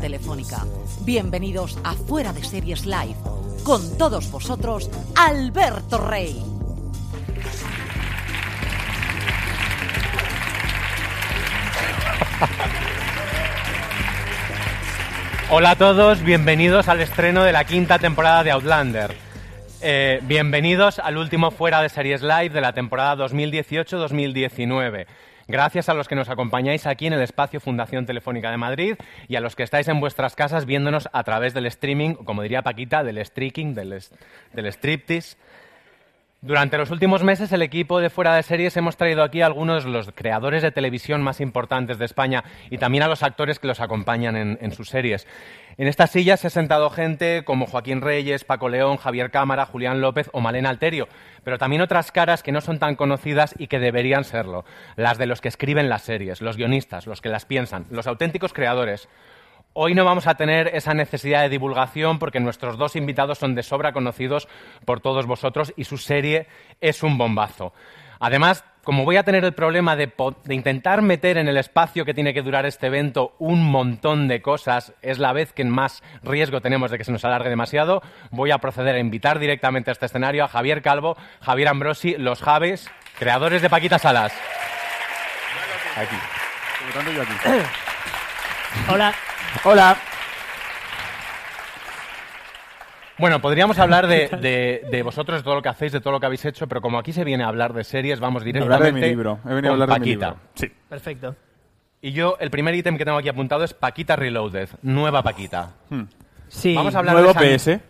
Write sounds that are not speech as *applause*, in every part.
Telefónica. Bienvenidos a Fuera de Series Live. Con todos vosotros, Alberto Rey. Hola a todos, bienvenidos al estreno de la quinta temporada de Outlander. Eh, bienvenidos al último Fuera de Series Live de la temporada 2018-2019. Gracias a los que nos acompañáis aquí en el espacio Fundación Telefónica de Madrid y a los que estáis en vuestras casas viéndonos a través del streaming, como diría Paquita, del streaking, del, del striptease. Durante los últimos meses, el equipo de Fuera de Series hemos traído aquí a algunos de los creadores de televisión más importantes de España y también a los actores que los acompañan en, sus series. En estas sillas se ha sentado gente como Joaquín Reyes, Paco León, Javier Cámara, Julián López o Malena Alterio, pero también otras caras que no son tan conocidas y que deberían serlo. Las de los que escriben las series, los guionistas, los que las piensan, los auténticos creadores. Hoy no vamos a tener esa necesidad de divulgación porque nuestros dos invitados son de sobra conocidos por todos vosotros y su serie es un bombazo. Además, como voy a tener el problema de, intentar meter en el espacio que tiene que durar este evento un montón de cosas, es la vez que más riesgo tenemos de que se nos alargue demasiado, voy a proceder a invitar directamente a este escenario a Javier Calvo, Javier Ambrosi, los Javes, creadores de Paquita Salas. Yo aquí. Hola. Hola. Bueno, podríamos hablar de, de- de vosotros, de todo lo que hacéis, de todo lo que habéis hecho, pero como aquí se viene a hablar de series, vamos directamente Hablar de mi libro. He venido a con hablar de mi Paquita. libro. Sí. Perfecto. Y yo, el primer ítem que tengo aquí apuntado es Paquita Reloaded, nueva Paquita. Sí. Vamos a hablar Nuevo de esa- PS.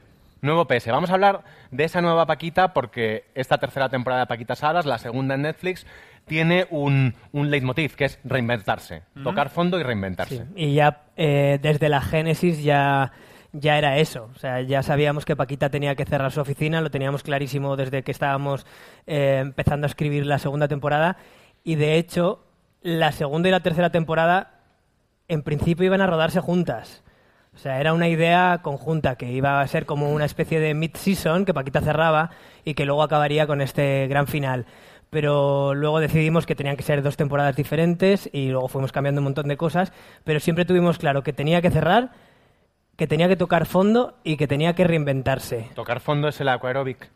Nuevo PS. Vamos a hablar de esa nueva Paquita porque esta tercera temporada de Paquita Salas, la segunda en Netflix, tiene un, un leitmotiv que es reinventarse. Tocar fondo y reinventarse. Sí. Y ya eh, desde la génesis ya, ya era eso. O sea, ya sabíamos que Paquita tenía que cerrar su oficina, lo teníamos clarísimo desde que estábamos eh, empezando a escribir la segunda temporada. Y de hecho, la segunda y la tercera temporada en principio iban a rodarse juntas. O sea, era una idea conjunta que iba a ser como una especie de mid-season que Paquita cerraba y que luego acabaría con este gran final. Pero luego decidimos que tenían que ser dos temporadas diferentes y luego fuimos cambiando un montón de cosas, pero siempre tuvimos claro que tenía que cerrar, que tenía que tocar fondo y que tenía que reinventarse. Tocar fondo es el aquaerobic.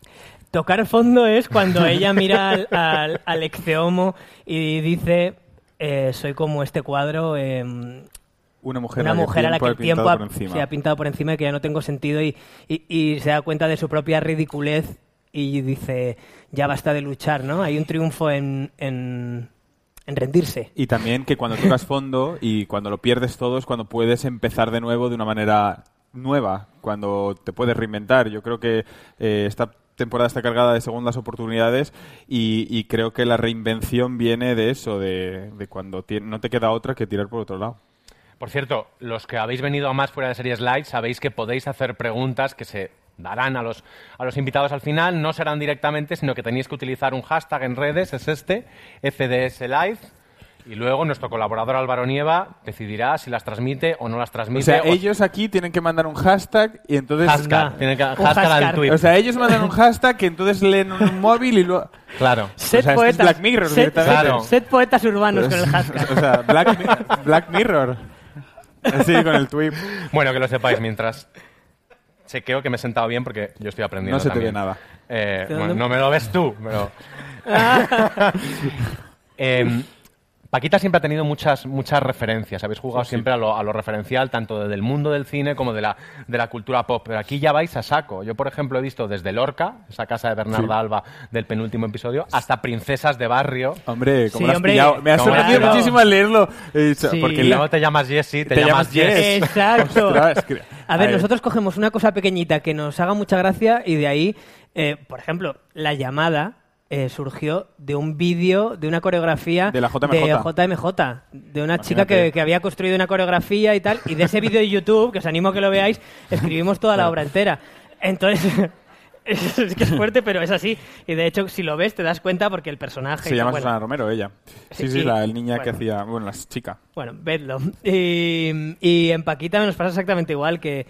Tocar fondo es cuando *laughs* ella mira al, al, al Ecceomo y dice, eh, soy como este cuadro, em, Una mujer, una mujer a la que el tiempo ha ha, pintado por encima. se ha pintado por encima y que ya no tengo sentido y, y- y se da cuenta de su propia ridiculez y dice, ya basta de luchar, ¿no? Hay un triunfo en, en, en rendirse. Y también que cuando tocas fondo y cuando lo pierdes todo es cuando puedes empezar de nuevo de una manera nueva, cuando te puedes reinventar. Yo creo que eh, esta temporada está cargada de segundas oportunidades y, y creo que la reinvención viene de eso, de, de cuando ti- no te queda otra que tirar por otro lado. Por cierto, los que habéis venido a más fuera de series live sabéis que podéis hacer preguntas que se darán a los, a los invitados al final. No serán directamente, sino que tenéis que utilizar un hashtag en redes, es este, FDS Live. Y luego nuestro colaborador Álvaro Nieva decidirá si las transmite o no las O transmite. sea, ellos aquí tienen que mandar un hashtag y entonces... Hashtag, Anda. tienen que, hashtag al tweet. O sea, ellos mandan un hashtag que entonces leen en un móvil y luego... claro. O sea, esto es poetas, Black Mirror directamente. Claro. sed poetas urbanos con el hashtag. o sea, Black, Black Mirror. Sí, con el tweet. Bueno, que lo sepáis mientras chequeo que me he sentado bien porque yo estoy aprendiendo No se te también. ve nada. Eh, no me lo ves tú, pero... *laughs* *laughs* Em, Paquita siempre ha tenido muchas, muchas referencias. Habéis jugado siempre a lo, a lo referencial, tanto del mundo del cine como de la, de la cultura pop. Pero aquí ya vais a saco. Yo, por ejemplo, he visto desde Lorca, esa casa de Bernarda Alba del penúltimo episodio, hasta Princesas de Barrio. Hombre, ¿cómo Sí, lo has hombre, pillado? Me ha ¿cómo sorprendido muchísimo al leerlo. Sí. Porque la- luego te llamas Jessie, te, Te llamas Jess. Exacto. *laughs* Ostras, que- A ver, a nosotros cogemos una cosa pequeñita que nos haga mucha gracia y de ahí, eh, por ejemplo, la llamada eh, surgió de un vídeo, de una coreografía De la JMJ. de JMJ, de una chica que, había construido una coreografía y tal, y de ese vídeo de YouTube, que os animo a que lo veáis, escribimos toda la obra entera. Entonces, *laughs* es, que es fuerte, pero es así. Y de hecho, si lo ves, te das cuenta porque el personaje... Se llama bueno, Susana Romero, ella. Sí, Sí, la niña que hacía. Bueno, la chica. Bueno, vedlo. Y, y en Paquita nos pasa exactamente igual, que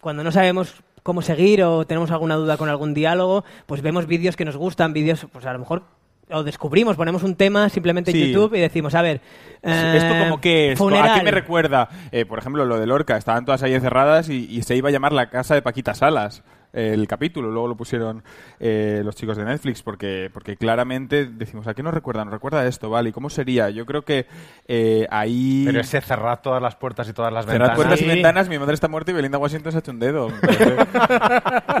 cuando no sabemos cómo seguir o tenemos alguna duda con algún diálogo, pues vemos vídeos que nos gustan, vídeos, pues a lo mejor o descubrimos, ponemos un tema simplemente en Sí. YouTube y decimos, a ver, ¿Esto eh, como que es? ¿A qué me recuerda? Eh, por ejemplo, lo de Lorca. Estaban todas ahí encerradas y, y se iba a llamar La Casa de Paquita Salas. El capítulo, luego lo pusieron eh, los chicos de Netflix porque, porque claramente decimos, ¿a qué nos recuerda? Nos recuerda a esto, ¿vale? ¿Y cómo sería? Yo creo que eh, ahí... Pero ese cerrar todas las puertas y todas las Cerrad ventanas. puertas y ventanas, mi madre está muerta y Belinda Washington se ha hecho un dedo.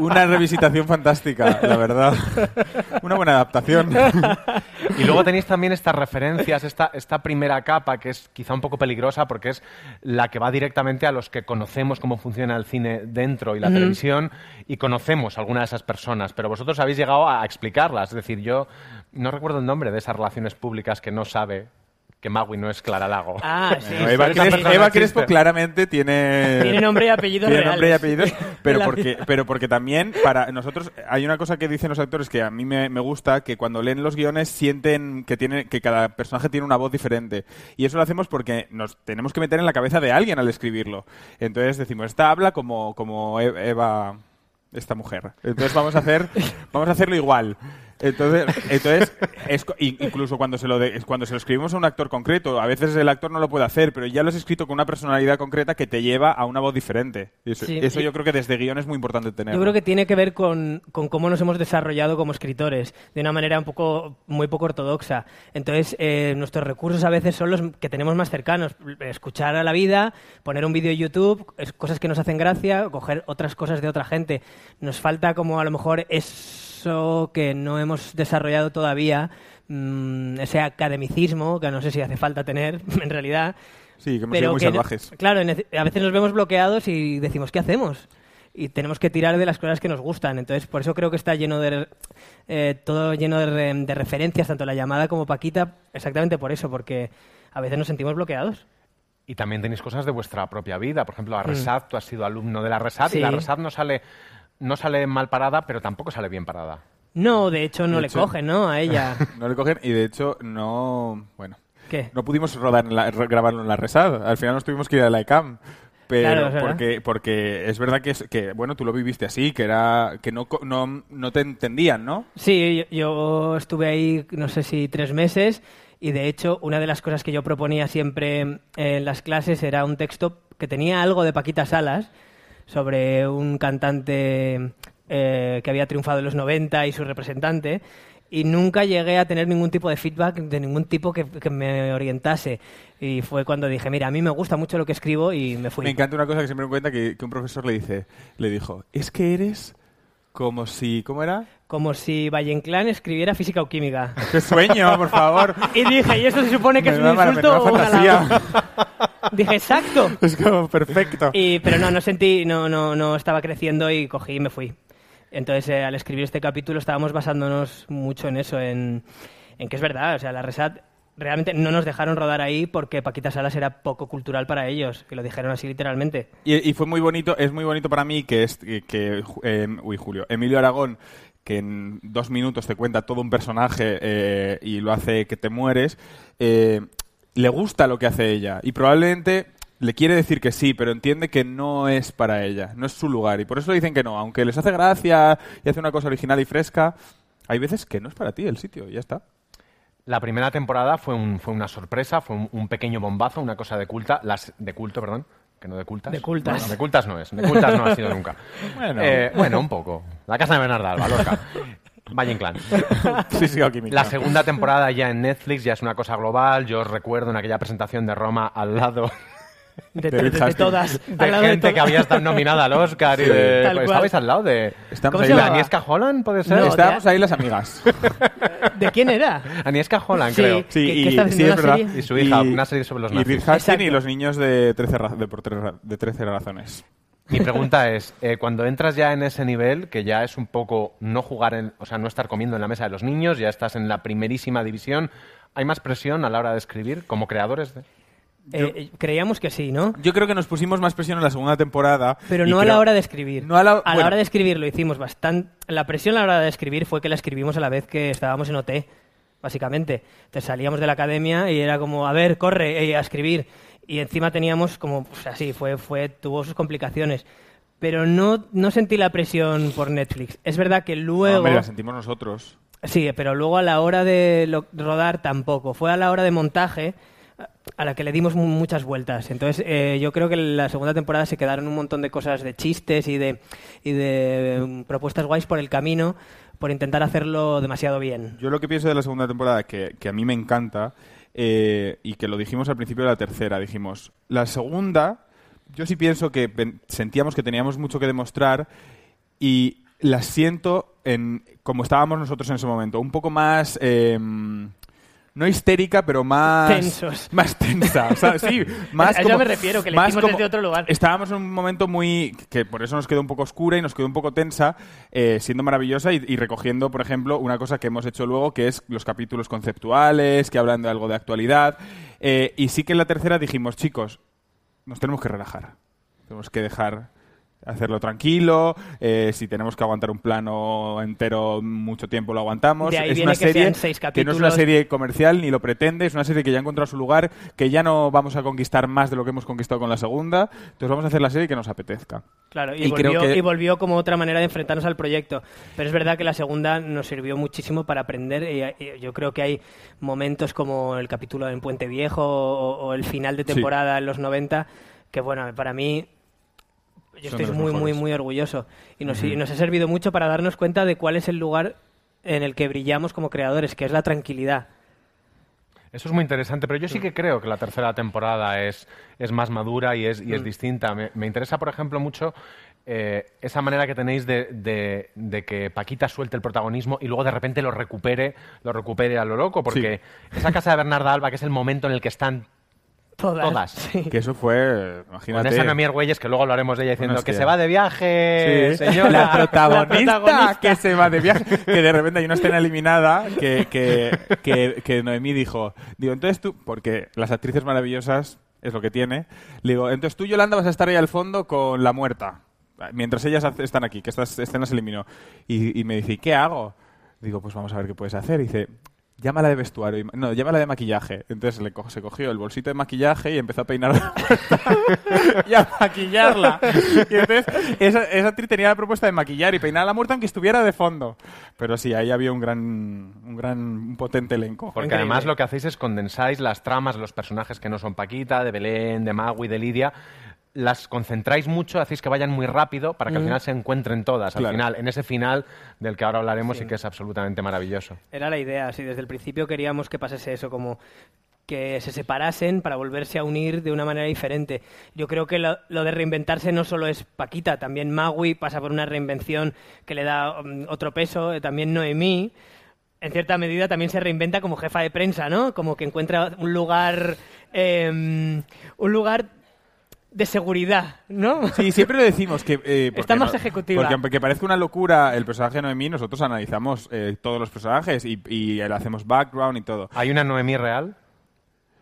Una revisitación fantástica, la verdad. Una buena adaptación. Y luego tenéis también estas referencias, esta, esta primera capa que es quizá un poco peligrosa porque es la que va directamente a los que conocemos cómo funciona el cine dentro y la televisión y conocemos a alguna de esas personas, pero vosotros habéis llegado a explicarlas. Es decir, yo no recuerdo el nombre de esas relaciones públicas que no sabe que Magui no es Clara Lago. Ah, sí. Bueno, Eva, esa Cres- persona Eva. Crespo claramente tiene... Tiene nombre y apellidos Tiene nombre y reales. apellidos, *laughs* pero porque, pero porque también para nosotros hay una cosa que dicen los actores que a mí me, me gusta, que cuando leen los guiones sienten que tiene que cada personaje tiene una voz diferente. Y eso lo hacemos porque nos tenemos que meter en la cabeza de alguien al escribirlo. Entonces decimos, esta habla como, como E- Eva, esta mujer. Entonces vamos a hacer, vamos a hacerlo igual. Entonces, entonces es incluso cuando se, lo de- cuando se lo escribimos a un actor concreto, a veces el actor no lo puede hacer, pero ya lo has escrito con una personalidad concreta que te lleva a una voz diferente. Eso, Sí, eso y- yo creo que desde guion es muy importante tener. Yo creo que tiene que ver con, con cómo nos hemos desarrollado como escritores, de una manera un poco, muy poco ortodoxa. Entonces, eh, nuestros recursos a veces son los que tenemos más cercanos. Escuchar a la vida, poner un vídeo en YouTube, es- cosas que nos hacen gracia, coger otras cosas de otra gente. Nos falta como a lo mejor eso que no hemos desarrollado todavía, mm, ese academicismo, que no sé si hace falta tener *laughs* en realidad. Sí, que hemos sido muy que salvajes. Claro, a veces nos vemos bloqueados y decimos, ¿qué hacemos? Y tenemos que tirar de las cosas que nos gustan. Entonces, por eso creo que está lleno de... eh, todo lleno de, re- de referencias, tanto la llamada como Paquita, exactamente por eso, porque a veces nos sentimos bloqueados. Y también tenéis cosas de vuestra propia vida. Por ejemplo, la Resat, tú has sido alumno de la Resat Sí. y la Resat no sale, no sale mal parada, pero tampoco sale bien parada. No, de hecho, no De le hecho- cogen, ¿no? A ella. *laughs* No le cogen y de hecho no... Bueno, ¿Qué? no pudimos rodar en la- re- grabarlo en la Resad. Al final nos tuvimos que ir a la ECAM. Pero Claro, es verdad. porque, porque es verdad que, es, que, bueno, tú lo viviste así, que era que no, co- no, no te entendían, ¿no? Sí, yo, yo estuve ahí, no sé si tres meses, y de hecho, una de las cosas que yo proponía siempre en las clases era un texto que tenía algo de Paquita Salas sobre un cantante eh, que había triunfado en los 90 y su representante. Y nunca llegué a tener ningún tipo de feedback de ningún tipo que, me orientase. Y fue cuando dije, mira, a mí me gusta mucho lo que escribo y me fui. Me encanta una cosa que siempre me cuenta que, que un profesor le dice, le dijo, es que eres como si, ¿cómo era? Como si Valle escribiera física o química. *laughs* ¡Qué sueño, por favor! *laughs* Y dije, ¿y esto se supone que es un insulto o un fantasía. halago? Dije, exacto. *laughs* Es como perfecto. Y, pero no, no sentí, no, no, no estaba creciendo y cogí y me fui. Entonces, eh, al escribir este capítulo estábamos basándonos mucho en eso, en, en que es verdad, o sea, la Resat realmente no nos dejaron rodar ahí porque Paquita Salas era poco cultural para ellos, que lo dijeron así literalmente. Y, fue muy bonito, es muy bonito para mí que, es, que, eh, uy, Julio, Emilio Aragón, que en dos minutos te cuenta todo un personaje eh, y lo hace que te mueres, eh, le gusta lo que hace ella. Y probablemente le quiere decir que sí, pero entiende que no es para ella, no es su lugar. Y por eso dicen que no. Aunque les hace gracia y hace una cosa original y fresca, hay veces que no es para ti el sitio, y ya está. La primera temporada fue, un- fue una sorpresa, fue un, un pequeño bombazo, una cosa de culta, las, de culto, perdón, que no de cultas. De cultas. Bueno, de cultas no es, de cultas no ha sido nunca. *laughs* Bueno. Eh, bueno, un poco. La casa de Bernarda Alba, Lorca. Valle Inclán. *laughs* O química. La segunda temporada ya en Netflix ya es una cosa global. Yo os recuerdo en aquella presentación de Roma al lado De, de- de todas. de gente que había estado nominada al Oscar y de... Tal pues, estabais al lado de... Estamos ¿Cómo ahí se ¿De la-? Agnieszka Holland, puede ser? No, Estábamos de- ahí las amigas. *laughs* ¿De quién era? Agnieszka Holland, Sí. creo. ¿Qué- qué está sí, haciendo es verdad. serie? Y su hija, una serie sobre los Y nazis. Reed Hastings Exacto. y los niños de 13, ra- de por tres ra- de 13 razones. Mi pregunta es, eh, cuando entras ya en ese nivel, que ya es un poco no jugar, en, o sea, no estar comiendo en la mesa de los niños, ya estás en la primerísima división, ¿hay más presión a la hora de escribir como creadores? De... Eh, eh, creíamos que sí, ¿no? Yo creo que nos pusimos más presión en la segunda temporada. Pero no a creo- la hora de escribir. No a la- la bueno. hora de escribir lo hicimos bastante. La presión a la hora de escribir fue que la escribimos a la vez que estábamos en OT, básicamente. Entonces salíamos de la academia y era como, a ver, corre eh, a escribir. Y encima teníamos como, pues así, fue, fue, tuvo sus complicaciones. Pero no, no sentí la presión por Netflix. Es verdad que No, luego. hombre, la sentimos nosotros. Sí, pero luego a la hora de lo- rodar tampoco. Fue a la hora de montaje a la que le dimos mu- muchas vueltas. Entonces, eh, yo creo que en la segunda temporada se quedaron un montón de cosas de chistes y de, y de mm, propuestas guays por el camino por intentar hacerlo demasiado bien. Yo lo que pienso de la segunda temporada, que, que a mí me encanta, eh, y que lo dijimos al principio de la tercera, dijimos, la segunda, yo sí pienso que sentíamos que teníamos mucho que demostrar y la siento en como estábamos nosotros en ese momento, un poco más... eh, no histérica, pero más... Tensos. *laughs* Más tensa. O sea, sí, *laughs* más A como- me refiero, que le más como- desde otro lugar. Estábamos en un momento muy... que por eso nos quedó un poco oscura y nos quedó un poco tensa, eh, siendo maravillosa y, y recogiendo, por ejemplo, una cosa que hemos hecho luego, que es los capítulos conceptuales, que hablan de algo de actualidad. Eh, y sí que en la tercera dijimos, chicos, nos tenemos que relajar. Tenemos que dejar hacerlo tranquilo. eh, si tenemos que aguantar un plano entero mucho tiempo, lo aguantamos. De ahí es viene una que serie seis que no es una serie comercial ni lo pretende. Es una serie que ya ha encontrado su lugar, que ya no vamos a conquistar más de lo que hemos conquistado con la segunda. Entonces vamos a hacer la serie que nos apetezca. Claro, y, volvió, que- y volvió como otra manera de enfrentarnos al proyecto. Pero es verdad que la segunda nos sirvió muchísimo para aprender. Y, yo creo que hay momentos como el capítulo en Puente Viejo o, o el final de Sí. temporada en los 90 que, bueno, para mí yo estoy muy, muy, mejores. muy orgulloso. Y nos, y nos ha servido mucho para darnos cuenta de cuál es el lugar en el que brillamos como creadores, que es la tranquilidad. Eso es muy interesante, pero yo sí que creo que la tercera temporada es, es más madura y es, y es distinta. Me, me interesa, por ejemplo, mucho eh, esa manera que tenéis de, de- de que Paquita suelte el protagonismo y luego de repente lo recupere, lo recupere a lo loco, porque esa casa de Bernarda Alba, que es el momento en el que están Todas. Todas. Sí. Que eso fue, con imagínate... esa Noemí Argüelles, que luego hablaremos de ella diciendo que se va de viaje, Sí, señora. la protagonista, La protagonista. que se va de viaje. Que de repente hay una escena eliminada que, que, que, que Noemí dijo, digo, entonces tú, porque las actrices maravillosas es lo que tiene, le digo, entonces tú, Yolanda, vas a estar ahí al fondo con la muerta, mientras ellas están aquí, que estas escenas se eliminó. Y, y me dice, ¿y qué hago? Digo, pues vamos a ver qué puedes hacer. Y dice, llámala de vestuario. y- No, llámala de maquillaje. Entonces le co- se cogió el bolsito de maquillaje y empezó a peinar la *laughs* y a maquillarla. Y entonces esa, esa actriz tenía la propuesta de maquillar y peinar a la muerta aunque estuviera de fondo. Pero sí, ahí había un gran, un gran, un potente elenco. Porque Increíble. además lo que hacéis es condensáis las tramas de los personajes que no son Paquita, de Belén, de Magui, de Lidia. Las concentráis mucho, hacéis que vayan muy rápido para que al final se encuentren todas. Al final, en ese final del que ahora hablaremos y que es absolutamente maravilloso. Era la idea, sí, desde el principio queríamos que pasase eso, como que se separasen para volverse a unir de una manera diferente. Yo creo que lo, lo de reinventarse no solo es Paquita, también Magui pasa por una reinvención que le da mm, otro peso, eh, también Noemí. En cierta medida también se reinventa como jefa de prensa, ¿no? Como que encuentra un lugar, eh, un lugar de seguridad, ¿no? Sí, siempre lo decimos que... eh, Está más no- ejecutiva. Porque aunque parezca una locura el personaje de Noemí, nosotros analizamos eh, todos los personajes y, y le hacemos background y todo. ¿Hay una Noemí real?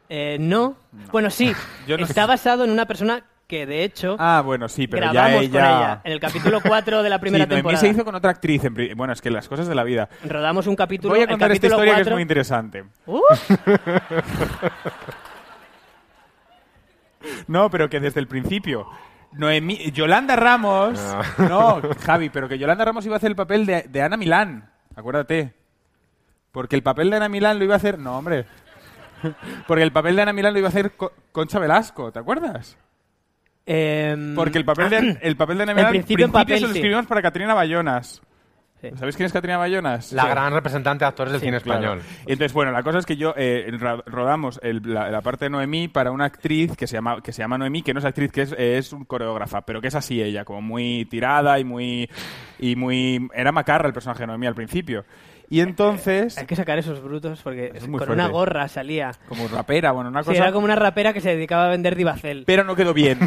Eh, no. Bueno, sí. *laughs* Yo no Está sé. basado en una persona que, de hecho, Ah, bueno, sí, pero ya ella... con ella. En el capítulo 4 de la *laughs* primera sí, Noemí temporada. se hizo con otra actriz. en Bueno, es que las cosas de la vida. Rodamos un capítulo. Voy a contar esta capítulo historia que es 4 muy interesante. ¡Uh! *laughs* No, pero que desde el principio. Noemí, Yolanda Ramos. No. Javi, pero que Yolanda Ramos iba a hacer el papel de, de Ana Milán. Acuérdate. Porque el papel de Ana Milán lo iba a hacer. No, hombre. Porque el papel de Ana Milán lo iba a hacer Co- Concha Velasco, ¿te acuerdas? Em, Porque el papel de, el papel de Ana En Milán principio en papel, se lo sí. escribimos para Catrina Bayonas. Sí. ¿Sabéis quién es Catrina Bayonas? La Sí. gran representante de actores del cine Claro. español. Y entonces, bueno, la cosa es que yo eh, rodamos el- la, la parte de Noemí para una actriz que se llama que se llama Noemí, que no es actriz, que es, es un coreógrafa, pero que es así ella, como muy tirada y muy y muy era macarra el personaje de Noemí al principio. Y entonces, Hay que sacar esos brutos porque Es con fuerte. una gorra salía. como rapera, bueno, una Sí, cosa, era como una rapera que se dedicaba a vender Divacel. pero no quedó bien.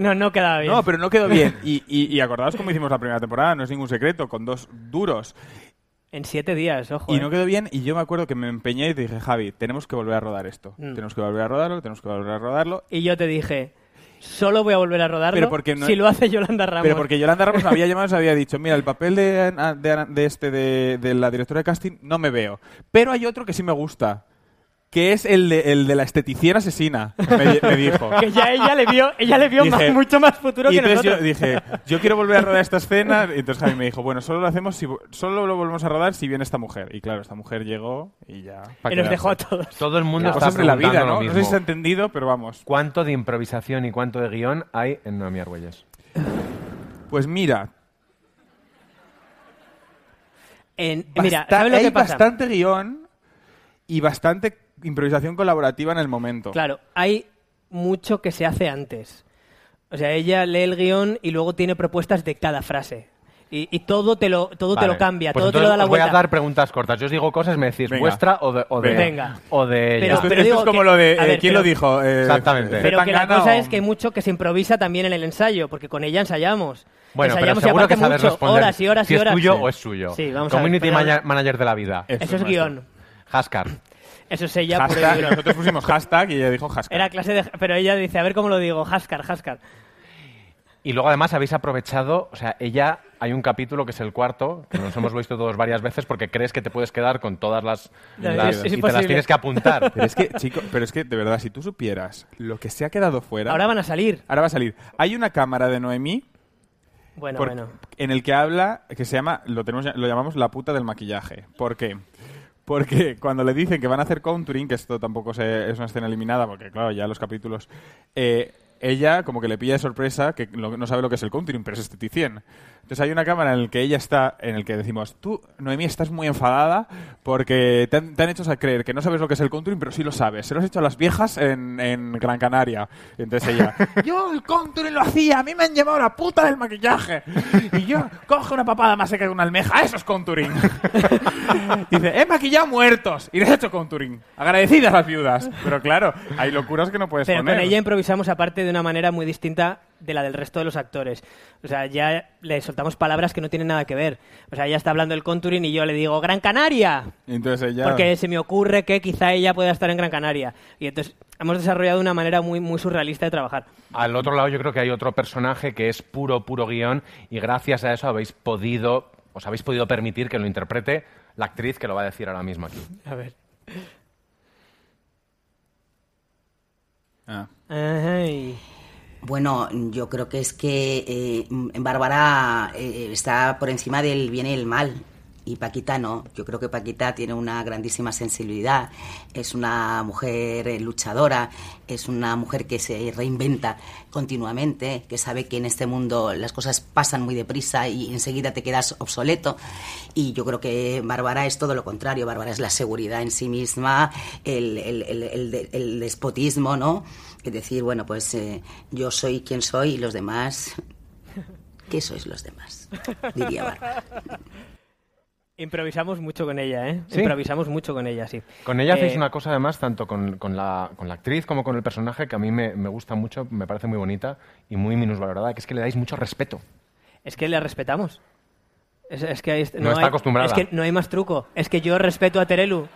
No, no quedaba bien. No, pero no quedó bien. Y, y, y acordaos cómo hicimos la primera temporada, no es ningún secreto, con dos duros. En siete días, ojo. Y eh. no quedó bien, y yo me acuerdo que me empeñé y te dije, Javi, tenemos que volver a rodar esto. Mm. Tenemos que volver a rodarlo, tenemos que volver a rodarlo. Y yo te dije, solo voy a volver a rodarlo Pero porque no- si lo hace Yolanda Ramos. Pero porque Yolanda Ramos me había *laughs* llamado y nos había dicho, mira, el papel de, de, de este de, de la directora de casting no me veo. Pero hay otro que sí me gusta, que es el de, el de la esteticien asesina, me, me dijo. *laughs* Que ya ella le vio, ella le vio Dije- más- mucho más futuro y que entonces nosotros. yo dije, yo quiero volver a rodar esta escena. Y entonces Javi me dijo, bueno, solo lo hacemos si, solo lo volvemos a rodar si viene esta mujer. Y claro, esta mujer llegó y ya. y nos dejó a todos. Todo el mundo está de la vida, ¿no? No sé si se ha entendido, pero vamos. ¿Cuánto de improvisación y cuánto de guion hay en Noemí Argüelles? Pues mira, En- basta- mira, ¿sabes lo hay que pasa? bastante guion y bastante improvisación colaborativa en el momento. Claro, hay mucho que se hace antes. O sea, ella lee el guion y luego tiene propuestas de cada frase. Y, y todo te lo, todo te Vale. lo cambia, Pues todo te lo da la os voy vuelta. a dar preguntas cortas. Yo os digo cosas, me decís Venga. vuestra o de, o de, Venga. O de ella. Pero- esto, pero esto digo es como que- lo de... a eh, ver, ¿Quién pero- lo dijo? Eh, Exactamente. Pero que la cosa o- es que hay mucho que se improvisa también en el ensayo, porque con ella ensayamos. Bueno, pero ensayamos y seguro que aparte sabes mucho, responder horas y horas si y es horas. tuyo Sí. o es suyo. Sí, vamos a ver, Community pero- mana- manager de la vida. Eso Eso es guion. Haskar. Eso es ella Hashtag, nosotros pusimos hashtag y ella dijo hashtag. Era clase de... Pero ella dice, a ver cómo lo digo, Haskar, Haskar. Y luego además habéis aprovechado, o sea, ella, hay un capítulo que es el cuarto, que nos hemos visto todos varias veces porque crees que te puedes quedar con todas las... Ya, las- es- es y te las tienes que apuntar. Pero es que, chico, pero es que, de verdad, si tú supieras lo que se ha quedado fuera... Ahora van a salir. Ahora va a salir. Hay una cámara de Noemí Bueno, por- bueno. en el que habla, que se llama, lo, tenemos, lo llamamos la puta del maquillaje. ¿Por qué? Porque cuando le dicen que van a hacer contouring, que esto tampoco se- es una escena eliminada, porque claro, ya los capítulos... eh, ella como que le pilla de sorpresa que no sabe lo que es el contouring, pero es esteticien. Entonces hay una cámara en la que ella está, en el que decimos, tú, Noemí, estás muy enfadada porque te han, te han hecho a creer que no sabes lo que es el contouring, pero sí lo sabes. Se lo has hecho a las viejas en, en Gran Canaria. Y entonces ella, *laughs* yo el contouring lo hacía, a mí me han llevado la puta del maquillaje. Y yo, coge una papada más seca que una almeja, eso es contouring. *laughs* Dice, he maquillado muertos y les he hecho contouring. Agradecidas las viudas. Pero claro, hay locuras que no puedes Pero poner. con ella improvisamos aparte de una manera muy distinta de la del resto de los actores. O sea, ya le soltamos palabras que no tienen nada que ver. O sea, ella está hablando del contouring y yo le digo ¡Gran Canaria! Y entonces ella... Porque se me ocurre que quizá ella pueda estar en Gran Canaria. Y entonces hemos desarrollado una manera muy, muy surrealista de trabajar. Al otro lado yo creo que hay otro personaje que es puro, puro guion y gracias a eso habéis podido, os habéis podido permitir que lo interprete la actriz que lo va a decir ahora mismo aquí. A ver. Ah. Ay. Bueno, yo creo que es que eh, Bárbara eh, está por encima del bien y el mal. Y Paquita no. Yo creo que Paquita tiene una grandísima sensibilidad. Es una mujer eh, luchadora. Es una mujer que se reinventa continuamente. Que sabe que en este mundo las cosas pasan muy deprisa y enseguida te quedas obsoleto. Y yo creo que Bárbara es todo lo contrario. Bárbara es la seguridad en sí misma, el, el- el- el de- el despotismo, ¿no? Es decir, bueno, pues eh, yo soy quien soy y los demás. ¿Qué sois los demás? Diría Bárbara. Improvisamos mucho con ella, ¿eh? ¿Sí? Improvisamos mucho con ella, sí. Con ella hacéis Eh, una cosa además, tanto con, con la, con la actriz como con el personaje, que a mí me, me gusta mucho, me parece muy bonita y muy minusvalorada, que es que le dais mucho respeto. Es que le respetamos. Es, es que hay- No está hay- acostumbrada. Es que no hay más truco. Es que yo respeto a Terelu.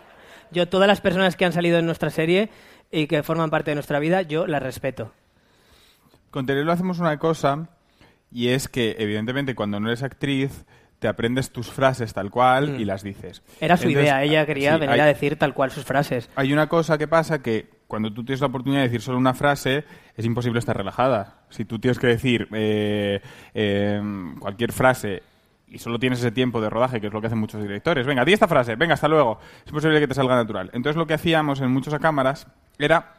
Yo, todas las personas que han salido en nuestra serie y que forman parte de nuestra vida, yo las respeto. Con Terelu hacemos una cosa y es que, evidentemente, cuando no eres actriz, te aprendes tus frases tal cual y las dices. Mm. Era su Entonces, idea. Ella quería sí, venir hay, a decir tal cual sus frases. Hay una cosa que pasa que cuando tú tienes la oportunidad de decir solo una frase, es imposible estar relajada. Si tú tienes que decir eh, eh, cualquier frase y solo tienes ese tiempo de rodaje, que es lo que hacen muchos directores, venga, di esta frase, venga, hasta luego, es posible que te salga natural. Entonces lo que hacíamos en muchas cámaras era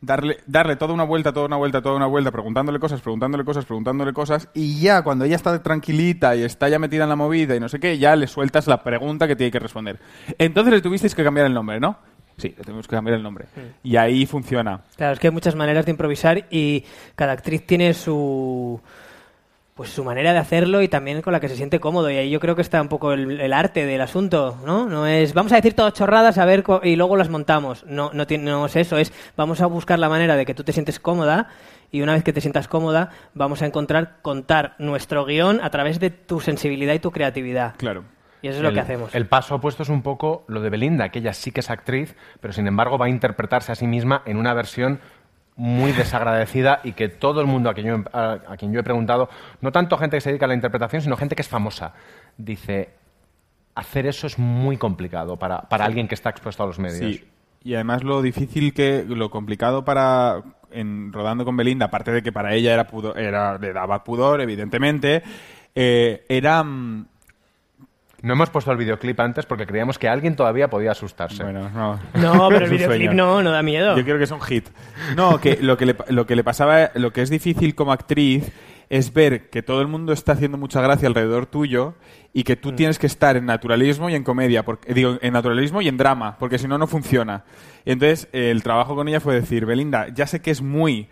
darle, darle toda una vuelta, toda una vuelta, toda una vuelta, preguntándole cosas, preguntándole cosas, preguntándole cosas, y ya cuando ella está tranquilita y está ya metida en la movida y no sé qué, ya le sueltas la pregunta que tiene que responder. Entonces le tuvisteis que cambiar el nombre, ¿no? Sí, le tuvimos que cambiar el nombre. Y ahí funciona. Claro, es que hay muchas maneras de improvisar y cada actriz tiene su pues su manera de hacerlo y también con la que se siente cómodo. Y ahí yo creo que está un poco el, el arte del asunto, ¿no? No es vamos a decir todas chorradas a ver y luego las montamos. No, no, tiene- no es eso, es vamos a buscar la manera de que tú te sientes cómoda y una vez que te sientas cómoda vamos a encontrar contar nuestro guion a través de tu sensibilidad y tu creatividad. Claro. Y eso es lo que hacemos. El paso opuesto es un poco lo de Belinda, que ella sí que es actriz, pero sin embargo va a interpretarse a sí misma en una versión muy desagradecida y que todo el mundo a quien, yo, a, a quien yo he preguntado, no tanto gente que se dedica a la interpretación, sino gente que es famosa, dice, hacer eso es muy complicado para, para alguien que está expuesto a los medios. Sí. Y además lo difícil que, lo complicado para en rodando con Belinda, aparte de que para ella era pudor, era le daba pudor, evidentemente, eh, era mm, No hemos puesto el videoclip antes porque creíamos que alguien todavía podía asustarse. bueno, no. No, *laughs* pero el videoclip no, no da miedo. Yo creo que es un hit. No, que lo que le, lo que le pasaba, lo que es difícil como actriz es ver que todo el mundo está haciendo mucha gracia alrededor tuyo y que tú tienes que estar en naturalismo y en comedia, porque, digo, en naturalismo y en drama, porque si no, no funciona. Y entonces, eh, el trabajo con ella fue decir, Belinda, ya sé que es muy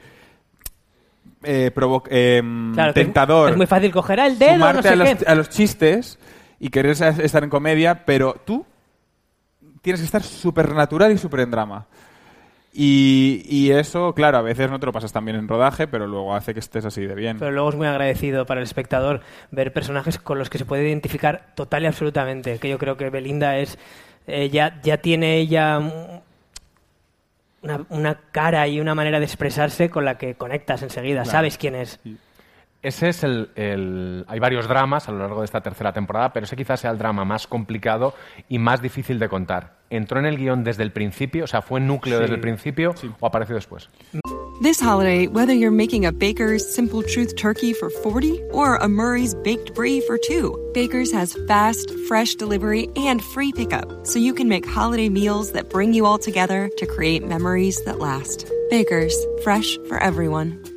eh, provo- eh, Claro, tentador Es muy fácil coger el dedo, no sumarte sé a, los, qué. a los chistes y querer es- estar en comedia, pero tú tienes que estar súper natural y súper en drama. Y, y eso, claro, a veces no te lo pasas tan bien en rodaje, pero luego hace que estés así de bien. Pero luego es muy agradecido para el espectador ver personajes con los que se puede identificar total y absolutamente. Que yo creo que Belinda es. eh, ya, ya tiene ella un- una, una cara y una manera de expresarse con la que conectas enseguida. Sabes quién es. Ese es el, el- Hay varios dramas a lo largo de esta tercera temporada, pero ese quizás sea el drama más complicado y más difícil de contar. ¿Entró en el guion desde el principio? O sea, ¿fue núcleo Sí. desde el principio o apareció después? This holiday, whether you're making a Baker's Simple Truth turkey for 40 or a Murray's Baked Brie for 2, Baker's has fast, fresh delivery and free pickup, so you can make holiday meals that bring you all together to create memories that last. Baker's, fresh for everyone.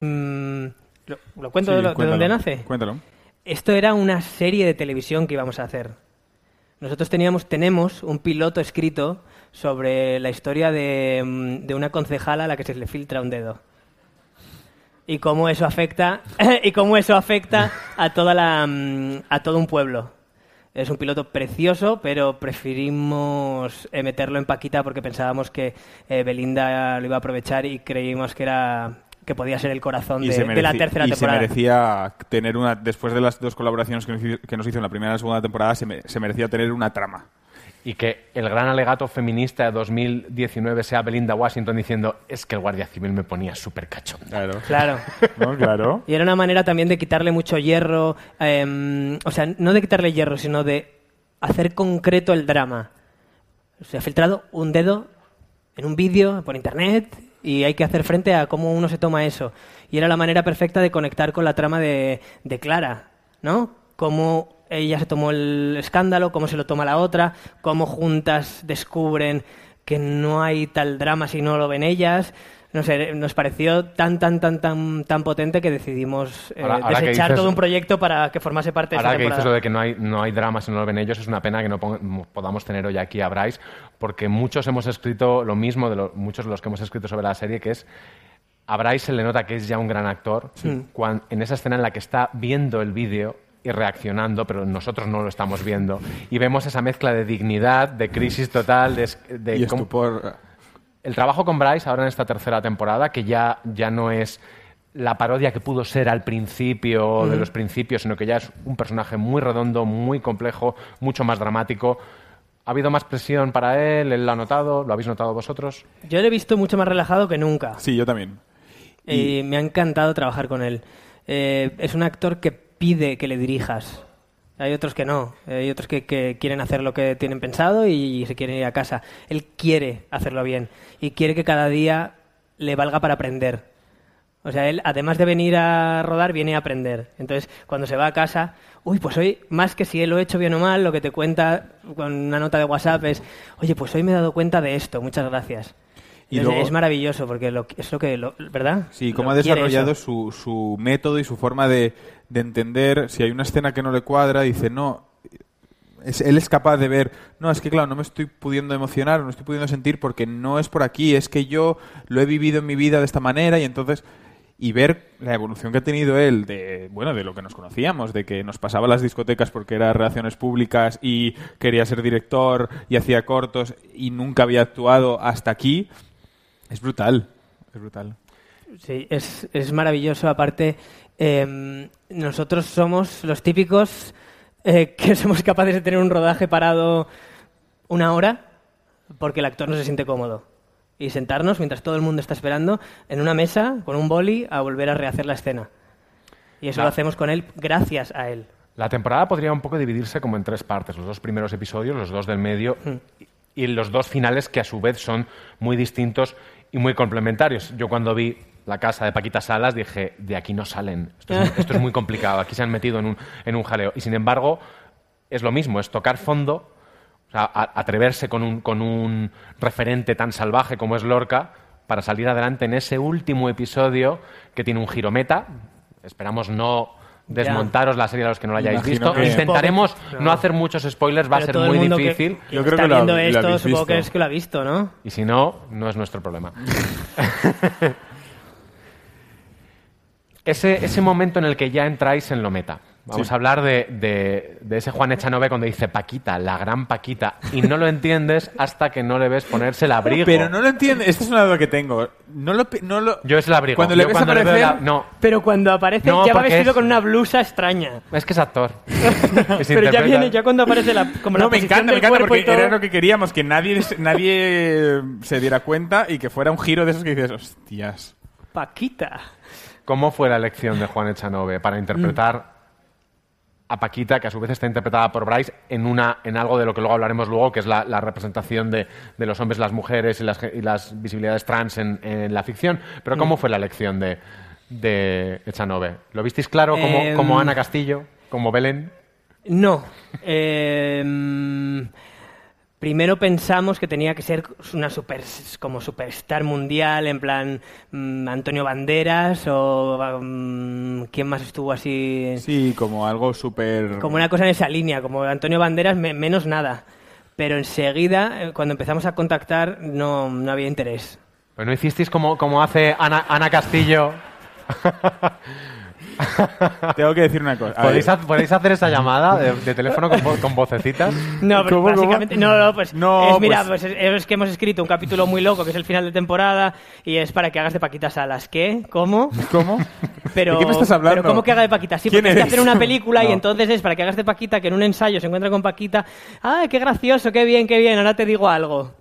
Mm, ¿Lo, lo cuento Sí, de, lo- de cuéntalo, dónde nace? Cuéntalo. Esto era una serie de televisión que íbamos a hacer. Nosotros teníamos, tenemos un piloto escrito sobre la historia de, mm, de una concejala a la que se le filtra un dedo. Y cómo eso afecta, *coughs* y cómo eso afecta a, toda la, mm, a todo un pueblo. Es un piloto precioso, pero preferimos eh, meterlo en Paquita porque pensábamos que eh, Belinda lo iba a aprovechar y creímos que era que podía ser el corazón de, la tercera y temporada. se merecía tener una después de las dos colaboraciones que nos hizo, que nos hizo en la primera y la segunda temporada se, me- se merecía tener una trama Y que el gran alegato feminista de 2019 sea Belinda Washington diciendo es que el Guardia Civil me ponía súper cachondo. claro Claro. *laughs* ¿No? claro Y era una manera también de quitarle mucho hierro, em, o sea, no de quitarle hierro, sino de hacer concreto el drama. Se ha filtrado un dedo en un vídeo por internet y hay que hacer frente a cómo uno se toma eso. Y era la manera perfecta de conectar con la trama de, de Clara, ¿no? Cómo ella se tomó el escándalo, cómo se lo toma la otra, cómo juntas descubren que no hay tal drama si no lo ven ellas. No sé, nos pareció tan, tan, tan, tan, tan potente que decidimos eh, Ahora- ahora que desechar dices- todo un proyecto para que formase parte de Ahora esta que dices temporada. lo de que no hay, no hay drama si no lo ven ellos, es una pena que no podamos tener hoy aquí a Bryce, porque muchos hemos escrito lo mismo, de lo- muchos de los que hemos escrito sobre la serie, que es a Bryce se le nota que es ya un gran actor cuan- en esa escena en la que está viendo el vídeo y reaccionando, pero nosotros no lo estamos viendo. Y vemos esa mezcla de dignidad, de crisis total, de, es- de y cómo- estupor El trabajo con Bryce ahora en esta tercera temporada, que ya, ya no es la parodia que pudo ser al principio de los principios, sino que ya es un personaje muy redondo, muy complejo, mucho más dramático. ¿Ha habido más presión para él? ¿Él lo ha notado? ¿Lo habéis notado vosotros? Yo lo he visto mucho más relajado que nunca. Sí, yo también. Y me ha encantado trabajar con él. Eh, es un actor que pide que le dirijas. Hay otros que no. Hay otros que, que quieren hacer lo que tienen pensado y se quieren ir a casa. Él quiere hacerlo bien y quiere que cada día le valga para aprender. O sea, él, además de venir a rodar, viene a aprender. Entonces, cuando se va a casa, uy, pues hoy, más que si él lo he hecho bien o mal, lo que te cuenta con una nota de WhatsApp es, oye, pues hoy me he dado cuenta de esto, muchas gracias. Y es, luego- es maravilloso, porque lo, es lo que, lo- ¿verdad? Sí, cómo ha desarrollado su, su método y su forma de, de entender. Si hay una escena que no le cuadra, dice, no, es- él es capaz de ver, no, es que claro, no me estoy pudiendo emocionar, no estoy pudiendo sentir porque no es por aquí, es que yo lo he vivido en mi vida de esta manera y entonces y ver la evolución que ha tenido él de bueno de lo que nos conocíamos de que nos pasaba las discotecas porque era relaciones públicas y quería ser director y hacía cortos y nunca había actuado hasta aquí es brutal es brutal Sí, es, es maravilloso. Aparte, em, nosotros somos los típicos eh, *laughs* que somos capaces de tener un rodaje parado una hora porque el actor no se siente cómodo. Y sentarnos mientras todo el mundo está esperando en una mesa con un boli a volver a rehacer la escena. Y eso Claro. lo hacemos con él gracias a él. La temporada podría un poco dividirse como en tres partes. Los dos primeros episodios, los dos del medio y, y los dos finales que a su vez son muy distintos y muy complementarios. Yo cuando vi La casa de Paquita Salas dije, de aquí no salen. Esto es, esto es muy complicado. Aquí se han metido en un, en un jaleo. Y sin embargo, es lo mismo, es tocar fondo, o sea, a- atreverse con un, con un referente tan salvaje como es Lorca para salir adelante en ese último episodio que tiene un giro meta. Esperamos no desmontaros la serie a los que no la hayáis Imagino visto. que- Intentaremos No. no. hacer muchos spoilers, va a ser todo el muy difícil. que Yo creo está que lo- viendo esto, supongo que es que lo ha visto, ¿no? Y si no, no es nuestro problema. *laughs* ese, ese momento en el que ya entráis en lo meta. Vamos Sí. a hablar de, de- de ese Juan Echanove cuando dice Paquita, la gran Paquita, y no lo entiendes hasta que no le ves ponerse el abrigo. pero no lo entiende esta es una duda que tengo no lo, no lo Yo es el abrigo. cuando Yo le ves cuando le veo aparecer la- No, Pero cuando aparece No, ya va vestido es- con una blusa extraña. es que es actor. *laughs* Pero ya viene, ya cuando aparece la, como la no, me encanta, me encanta porque todo. era lo que queríamos, que nadie, nadie se diera cuenta y que fuera un giro de esos que dices, hostias. Paquita. ¿Cómo fue la elección de Juan Echanove para interpretar a Paquita, que a su vez está interpretada por Bryce, en, una, en algo de lo que luego hablaremos luego, que es la, la representación de, de los hombres, las mujeres y las, ge- y las visibilidades trans en, en la ficción? Pero ¿cómo fue la elección de, de Echanove? ¿Lo visteis claro como, Em, como Ana Castillo, como Belén? No. *laughs* Eh, mm, primero pensamos que tenía que ser una super, como superstar mundial, en plan mm, Antonio Banderas o mm, quién más estuvo así. Sí, como algo súper... Como una cosa en esa línea, como Antonio Banderas, me- menos nada. Pero enseguida, eh, cuando empezamos a contactar, no, no había interés. Pues no hicisteis como, como hace Ana, Ana Castillo. *laughs* *laughs* Tengo que decir una cosa. A ¿Podéis, ver, ha- podéis hacer esa llamada de, de teléfono con, vo- con vocecitas? No, pero ¿Cómo, cómo? básicamente, no, no, pues, No, es, mira, pues- pues, es, es que hemos escrito un capítulo muy loco, que es el final de temporada, y es para que hagas de Paquita Salas. ¿Qué? ¿Cómo? ¿Cómo? Pero, ¿De qué me estás hablando? Pero ¿cómo que haga de Paquita? Sí, ¿Quién porque es que eres? hacer una película y No. entonces es para que hagas de Paquita, que en un ensayo se encuentra con Paquita. ¡Ah, qué gracioso, qué bien, qué bien! Ahora te digo algo.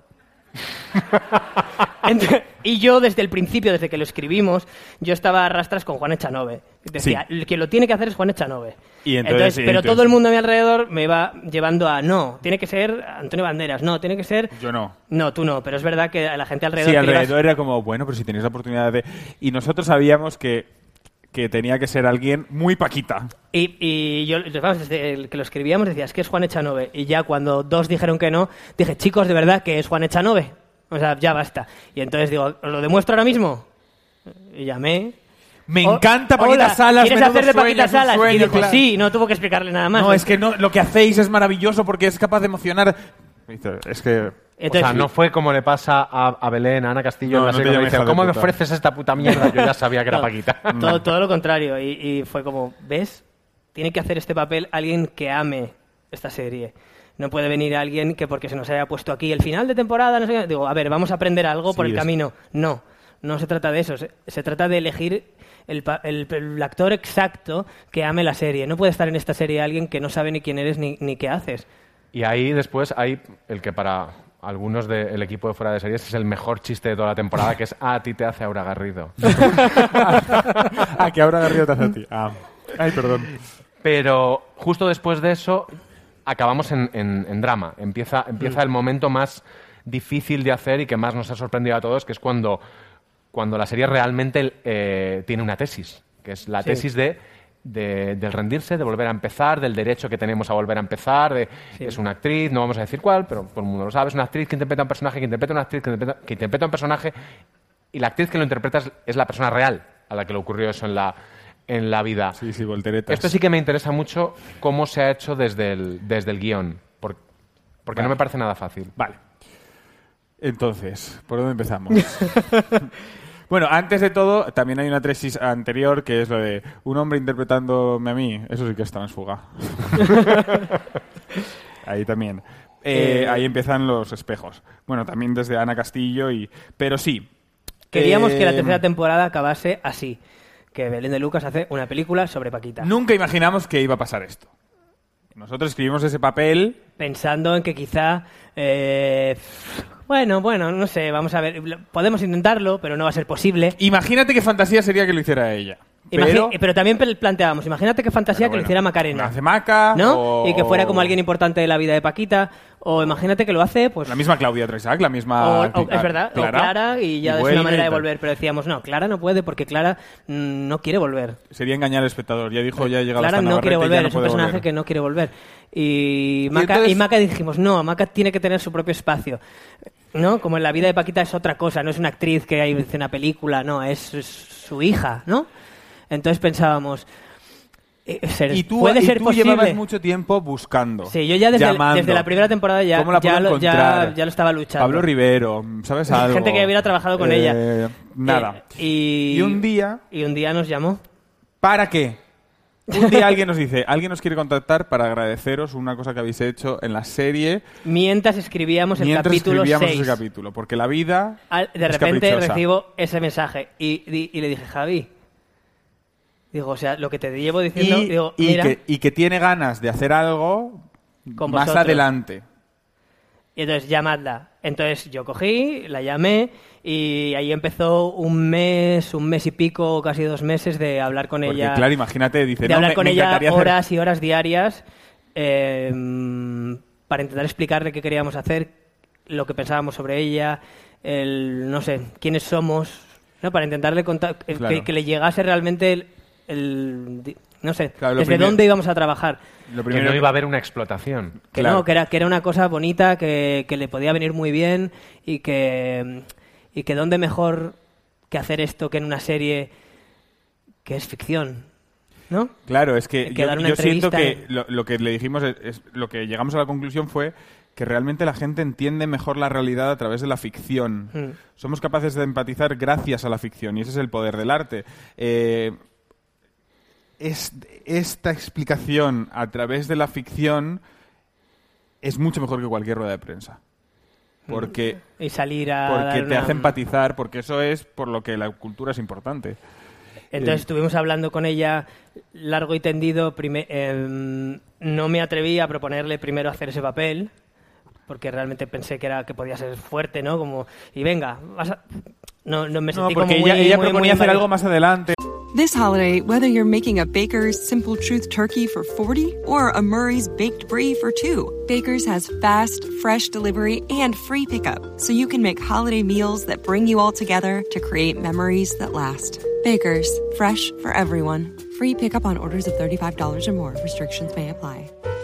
Y yo desde el principio, desde que lo escribimos, yo estaba a rastras con Juan Echanove. Decía, el que lo tiene que hacer es Juan Echanove. Y entonces, sí, pero entonces- todo el mundo a mi alrededor me iba llevando a no, tiene que ser Antonio Banderas, no, tiene que ser... Yo no. No, tú no, pero es verdad que a la gente alrededor... Sí, ibas- alrededor era como, bueno, pero si tenéis la oportunidad de... Y nosotros sabíamos que, que tenía que ser alguien muy paquita. Y, y yo, vamos, desde el que lo escribíamos decía, es que es Juan Echanove. Y ya cuando dos dijeron que no, dije, chicos, de verdad que es Juan Echanove. O sea, ya basta. Y entonces digo, ¿os lo demuestro ahora mismo? Y llamé. Me "Oh, encanta Paquita hola, Salas. ¿Quieres hacer de sueño, Paquita un Salas? sueño, y dijo, claro. sí, no tuvo que explicarle nada más. No, es que no, lo que hacéis es maravilloso porque es capaz de emocionar. Es que... Entonces, o sea, no fue como le pasa a, a Belén, a Ana Castillo No, en la no serie, llames dice, ¿cómo me puta". ofreces esta puta mierda? Yo ya sabía que era *laughs* No, Paquita. *laughs* Todo, todo lo contrario. Y, y fue como, ¿ves? Tiene que hacer este papel alguien que ame esta serie. No puede venir alguien que porque se nos haya puesto aquí el final de temporada, no sé qué, digo, a ver, vamos a aprender algo por el es- camino. No, no se trata de eso, se, se trata de elegir el, el- el actor exacto que ame la serie. No puede estar en esta serie alguien que no sabe ni quién eres ni, ni qué haces. Y ahí después hay el que para algunos del equipo de fuera de series es el mejor chiste de toda la temporada, que es "Ah, a ti te hace Aura Garrido. *laughs* ah, que ahora Garrido te hace a ti. Ah. Ay, perdón. Pero justo después de eso acabamos en, en- en drama. Empieza, empieza el momento más difícil de hacer y que más nos ha sorprendido a todos, que es cuando, cuando la serie realmente eh, tiene una tesis, que es la Sí. tesis de, de- del rendirse, de volver a empezar, del derecho que tenemos a volver a empezar. de- Es una actriz, no vamos a decir cuál, pero todo el mundo lo sabe, es una actriz que interpreta un personaje, que interpreta una actriz, que interpreta, que interpreta un personaje, y la actriz que lo interpreta es, es la persona real a la que le ocurrió eso en la, en la vida. Sí, sí, volteretas. Esto sí que me interesa mucho cómo se ha hecho desde el, desde el guion, por- porque no me parece nada fácil. Vale. Entonces, ¿por dónde empezamos? *laughs* bueno, antes de todo, también hay una tesis anterior que es lo de un hombre interpretándome a mí. Eso sí que es transfuga. *laughs* ahí también. Eh, Eh, ahí empiezan los espejos. Bueno, también desde Ana Castillo y... Pero sí. Queríamos que la Eh, tercera temporada acabase así, que Belén de Lucas hace una película sobre Paquita. Nunca imaginamos que iba a pasar esto. Nosotros escribimos ese papel Pensando en que quizá... eh, bueno, bueno, no sé, vamos a ver. Podemos intentarlo, pero no va a ser posible. Imagínate qué fantasía sería que lo hiciera ella. Pero, pero también planteábamos, imagínate qué fantasía que lo hiciera Macarena. lo hace Maca, ¿No? o- Y que fuera como alguien importante de la vida de Paquita. O imagínate que lo hace, pues... la misma Claudia Tresac, la misma... O- o- es verdad, o Clara y ya es una manera y de volver. Pero decíamos, no, Clara no puede porque Clara mm, no quiere volver. Sería engañar al espectador. Ya dijo, ya ha llegado Clara hasta no quiere y volver, no es un personaje volver. que no quiere volver. Y Maca, entonces- y Maca dijimos, no, Maca tiene que tener su propio espacio. ¿No? Como en la vida de Paquita es otra cosa, no es una actriz que hace una película, no, es, es su hija, ¿no? Entonces pensábamos, eh, ser- Y tú, puede y ser tú posible. llevabas mucho tiempo buscando. Sí, yo ya desde, el- desde la primera temporada ya, ¿Cómo la ya, lo, ya, ya lo estaba luchando. Pablo Rivero, ¿sabes algo? Gente que hubiera trabajado con Eh, ella. Nada. Eh, y, Y un día, y un día nos llamó. ¿para qué? Un día alguien nos dice, alguien nos quiere contactar para agradeceros una cosa que habéis hecho en la serie Mientras escribíamos el mientras capítulo escribíamos 6. ese capítulo. Porque la vida Al- de es repente caprichosa. recibo ese mensaje y, le dije, Javi, digo, o sea, lo que te llevo diciendo, y, digo, y mira, que, y que tiene ganas de hacer algo más adelante. Y entonces llamadla. Entonces yo cogí, la llamé y ahí empezó un mes, un mes y pico, casi dos meses de hablar con Porque, ella. claro, imagínate, dice, de no, hablar me- con me ella encantaría hacer- horas y horas diarias eh, para intentar explicarle qué queríamos hacer, lo que pensábamos sobre ella, el, no sé, quiénes somos, ¿no? para intentarle contar, eh, Claro. que, que le llegase realmente el, el- no sé, Claro, desde primer- dónde íbamos a trabajar. Lo Que primero no iba a haber una explotación. Que Claro. no, que era, que era una cosa bonita, que, que le podía venir muy bien y que, y que dónde mejor que hacer esto que en una serie que es ficción, ¿no? Claro, es que que yo, dar una yo siento que entrevista- lo, lo que le dijimos, es, es- lo que llegamos a la conclusión fue que realmente la gente entiende mejor la realidad a través de la ficción. Mm. Somos capaces de empatizar gracias a la ficción y ese es el poder del arte. Eh, es- esta explicación a través de la ficción es mucho mejor que cualquier rueda de prensa. Porque, Y salir a... porque te una- hace empatizar, porque eso es por lo que la cultura es importante. Entonces Eh, estuvimos hablando con ella largo y tendido. em, no me atreví a proponerle primero hacer ese papel, porque realmente pensé que era que podía ser fuerte, ¿no? Como, y venga, vas a... No, no me No, porque como muy, ella, ella muy- proponía muy hacer invadi- algo más adelante. This holiday, whether you're making a Baker's Simple Truth turkey for 40 or a Murray's Baked Brie for 2, Baker's has fast, fresh delivery and free pickup, so you can make holiday meals that bring you all together to create memories that last. Baker's, fresh for everyone. Free pickup on orders of $35 or more. Restrictions may apply.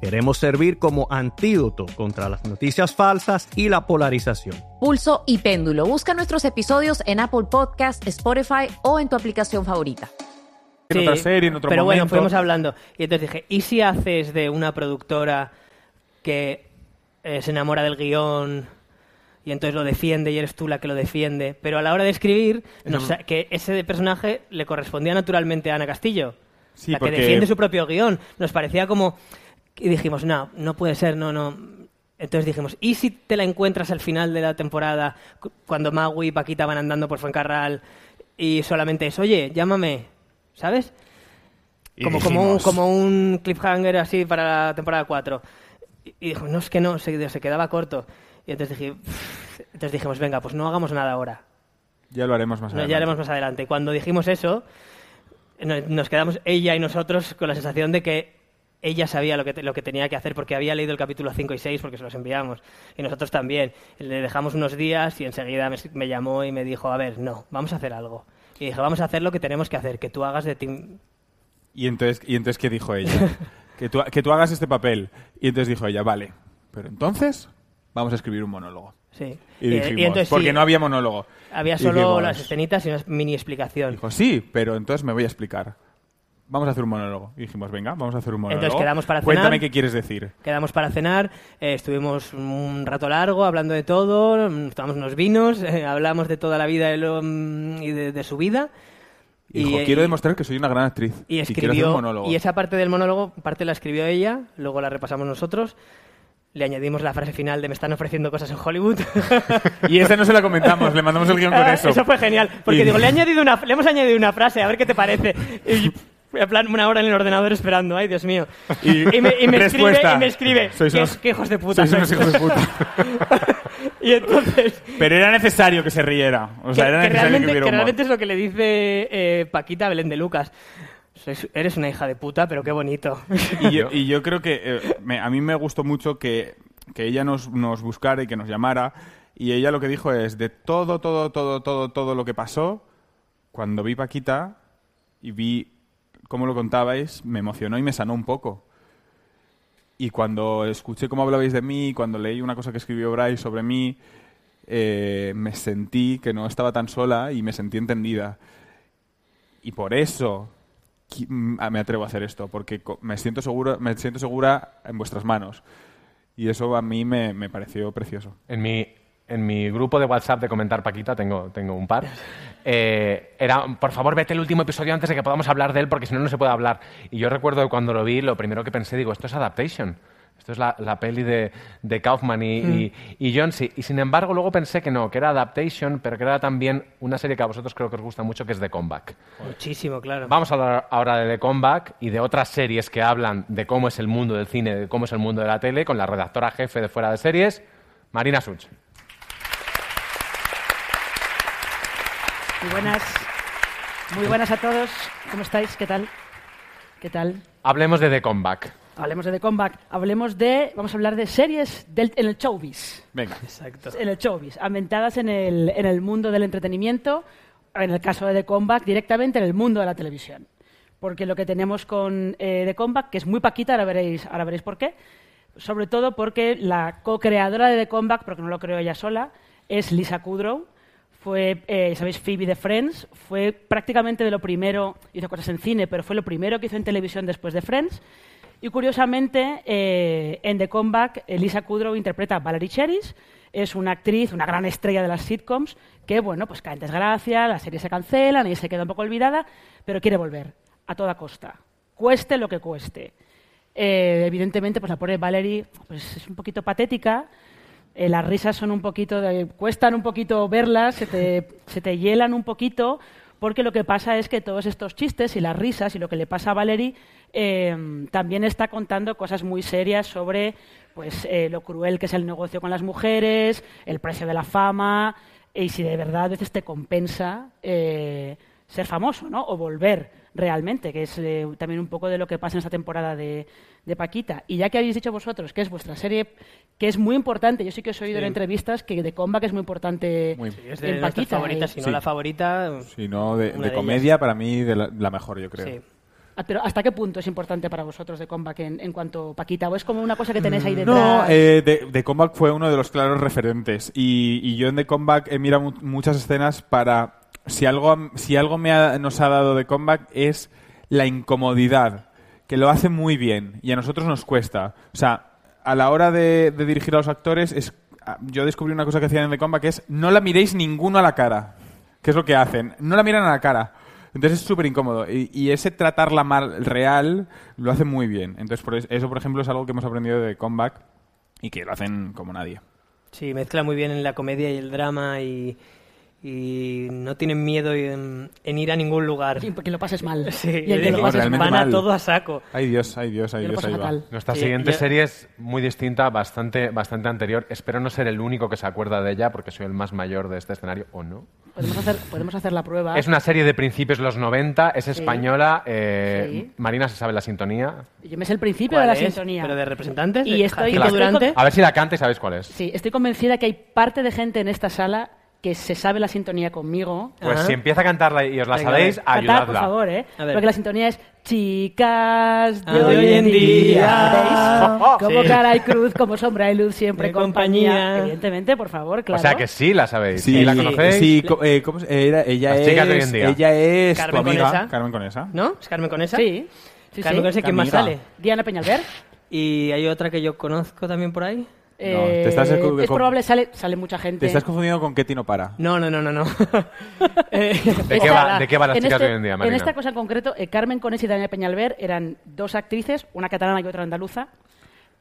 Queremos servir como antídoto contra las noticias falsas y la polarización. Pulso y péndulo. Busca nuestros episodios en Apple Podcast, Spotify o en tu aplicación favorita. En otra serie, en otro pero bueno, fuimos hablando. Y entonces dije, ¿y si haces de una productora que eh, se enamora del guion y entonces lo defiende y eres tú la que lo defiende? Pero a la hora de escribir, que ese personaje le correspondía naturalmente a Ana Castillo, Sí, la que defiende su propio guion. Nos parecía como... Y dijimos, no, no puede ser, no, no. Entonces dijimos, ¿y si te la encuentras al final de la temporada, cu- cuando Magui y Paquita van andando por Fuencarral y solamente es, oye, llámame, ¿sabes? Y como, como, un, como un cliffhanger así para la temporada 4. Y, y dijo, no, es que no, se, se quedaba corto. Y entonces, dije, entonces dijimos, venga, pues no hagamos nada ahora. Ya lo haremos más No, adelante. ya haremos más adelante. Y cuando dijimos eso, no- nos quedamos ella y nosotros con la sensación de que ella sabía lo que, te- lo que tenía que hacer porque había leído el capítulo 5 y 6 porque se los enviamos. Y nosotros también. Le dejamos unos días y enseguida me, me llamó y me dijo, a ver, no, vamos a hacer algo. Y dije, vamos a hacer lo que tenemos que hacer, que tú hagas de ti... Y entonces, y entonces ¿qué dijo ella? *laughs* que, tú, que tú hagas este papel. Y entonces dijo ella, vale, pero entonces vamos a escribir un monólogo. Sí. Y, dijimos, entonces porque sí, no había monólogo. Había solo dijimos- las escenitas y una mini explicación. Dijo, sí, pero entonces me voy a explicar. Vamos a hacer un monólogo. Y dijimos, venga, vamos a hacer un monólogo. Entonces quedamos para Cuéntame cenar. qué quieres decir. Quedamos para cenar, eh, estuvimos un rato largo hablando de todo, mm, tomamos unos vinos, *laughs* eh, hablamos de toda la vida mm, y de, de su vida. Y dijo, eh, quiero demostrar que soy una gran actriz. y hacer escribió un monólogo. y esa parte del monólogo parte la escribió ella luego la repasamos nosotros le añadimos la frase final de me están ofreciendo cosas en Hollywood *laughs* Y esa no se la comentamos, le mandamos el guion con eso. fue genial porque Y- digo le he añadido una le hemos añadido una frase a ver qué te parece y en plan una hora en el ordenador esperando ay Dios mío Y- me, y me escribe y me escribe sois "Qué- unos- qué hijos de puta sois unos sois". hijos de puta. *laughs* y entonces Pero era necesario que se riera. O sea, que, era que necesario realmente, que hubiera que humor. realmente es lo que le dice eh, Paquita a Belén de Lucas. Sois- eres una hija de puta, pero qué bonito. Y yo, *laughs* y yo creo que eh, me- a mí me gustó mucho que, que ella nos, nos buscara y que nos llamara. Y ella lo que dijo es, de todo, todo, todo, todo, todo lo que pasó, cuando vi Paquita y vi cómo lo contabais, me emocionó y me sanó un poco. Y cuando escuché cómo hablabais de mí, cuando leí una cosa que escribió Bryce sobre mí, eh, me sentí que no estaba tan sola y me sentí entendida. Y por eso mm, me atrevo a hacer esto, porque me siento, seguro, me siento segura en vuestras manos. Y eso a mí me, me pareció precioso. En mi, en mi grupo de WhatsApp de comentar Paquita, tengo, tengo un par, eh, era, por favor, vete el último episodio antes de que podamos hablar de él, porque si no, no se puede hablar. Y yo recuerdo que cuando lo vi, lo primero que pensé, digo, esto es Adaptation. Esto es la, la peli de, de Kaufman y, y, y Johnsy. Y sin embargo, luego pensé que no, que era Adaptation, pero que era también una serie que a vosotros creo que os gusta mucho, que es The Comeback. Muchísimo, claro. Vamos a hablar ahora de The Comeback y de otras series que hablan de cómo es el mundo del cine, de cómo es el mundo de la tele, con la redactora jefe de Fuera de Series, Marina Such. Muy buenas. Muy buenas a todos. ¿Cómo estáis? ¿Qué tal? ¿Qué tal? Hablemos de The Comeback. Hablemos de The Comeback. Hablemos de. Vamos a hablar de series del, en el showbiz. Venga. Exacto. En el showbiz. Ambientadas en el, en el mundo del entretenimiento. En el caso de The Comeback, directamente en el mundo de la televisión. Porque lo que tenemos con eh, The Comeback, que es muy paquita, ahora veréis, ahora veréis por qué. Sobre todo porque la co-creadora de The Comeback, porque no lo creo ella sola, es Lisa Kudrow. Fue, eh, sabéis, Phoebe de Friends. Fue prácticamente de lo primero, hizo cosas en cine, pero fue lo primero que hizo en televisión después de Friends. Y curiosamente, eh, en The Comeback, Lisa Kudrow interpreta a Valerie Cheris. Es una actriz, una gran estrella de las sitcoms, que, bueno, pues cae en desgracia, las series se cancelan y se queda un poco olvidada, pero quiere volver a toda costa, cueste lo que cueste. Eh, evidentemente, pues la pobre Valerie pues, es un poquito patética, eh, las risas son un poquito, cuestan un poquito verlas, se te, se te hielan un poquito, porque lo que pasa es que todos estos chistes y las risas y lo que le pasa a Valerie eh, también está contando cosas muy serias sobre pues, eh, lo cruel que es el negocio con las mujeres, el precio de la fama, y si de verdad a veces te compensa eh, ser famoso, ¿no? O volver realmente, que es eh, también un poco de lo que pasa en esta temporada de, de Paquita. Y ya que habéis dicho vosotros que es vuestra serie, que es muy importante, yo sí que os he oído en entrevistas que de Comeback es muy importante Muy- Es de en Paquita. eh. si no Sí. la favorita. Si no, de, de de comedia, para mí, de la, la mejor, yo creo. Sí. Ah, Pero ¿hasta qué punto es importante para vosotros de Comeback en, en cuanto a Paquita? ¿O es como una cosa que tenéis ahí detrás? No, eh, The, The Comeback fue uno de los claros referentes. Y, y yo en The Comeback he mirado mu- muchas escenas para. Si algo, si algo me ha- nos ha dado The Comeback es la incomodidad, que lo hace muy bien y a nosotros nos cuesta. O sea, a la hora de, dirigir a los actores, es, ah, yo descubrí una cosa que hacían en The Comeback que es no la miréis ninguno a la cara. ¿Qué es lo que hacen? No la miran a la cara. Entonces es súper incómodo. Y, y ese tratarla mal real lo hace muy bien. Entonces por es- eso, por ejemplo, es algo que hemos aprendido de Comeback y que lo hacen como nadie. Sí, mezcla muy bien en la comedia y el drama y, y no tienen miedo en, en ir a ningún lugar. Sí, porque lo pases mal. *laughs* Sí, Y el que lo pases van a mal. todo a saco. Ay Dios, ay Dios, ay Dios, ahí va. Nuestra Sí, siguiente yo- serie es muy distinta, bastante, bastante anterior. Espero no ser el único que se acuerda de ella, porque soy el más mayor de este escenario, ¿o no? Podemos hacer, podemos hacer la prueba. Es una serie de principios de los 90, es española. eh, Sí. Marina se sabe la sintonía. Yo me sé el principio ¿Cuál de la es? sintonía. ¿Pero de representantes? Y ¿De estoy- estoy Durante? A ver si la canta y sabéis cuál es. Sí, estoy convencida que hay parte de gente en esta sala que se sabe la sintonía conmigo. Pues Ajá. si empieza a cantarla y os la Venga, sabéis, venga. Cantad, ayudadla. por favor, ¿eh? Porque la sintonía es chicas de Ah, hoy en día. día. ¿Veis? *laughs* Como Sí. cara y cruz, como sombra y luz, siempre De compañía. compañía. Evidentemente, por favor, claro. O sea que sí la sabéis. Sí, ¿Y la conocéis? Sí, co- eh, ¿cómo se- era? ella Las es, chicas de hoy en día. Ella es Carmen tu amiga, Conesa. Carmen Conesa. ¿No? ¿Es Carmen Conesa? Sí. sí, Carmen sí. Conesa, ¿quién más Amiga. sale? Diana Peñalver. Y hay otra que yo conozco también por ahí. Eh, te estás escu- es probable, sale, sale mucha gente. Te estás confundiendo con Ketty no para. No, no, no, no. no. *laughs* Eh, ¿De qué, va, ¿De qué va las en chicas este- de hoy en día, En Marina? esta cosa en concreto, eh, Carmen Conés y Daniela Peñalver eran dos actrices, una catalana y otra andaluza,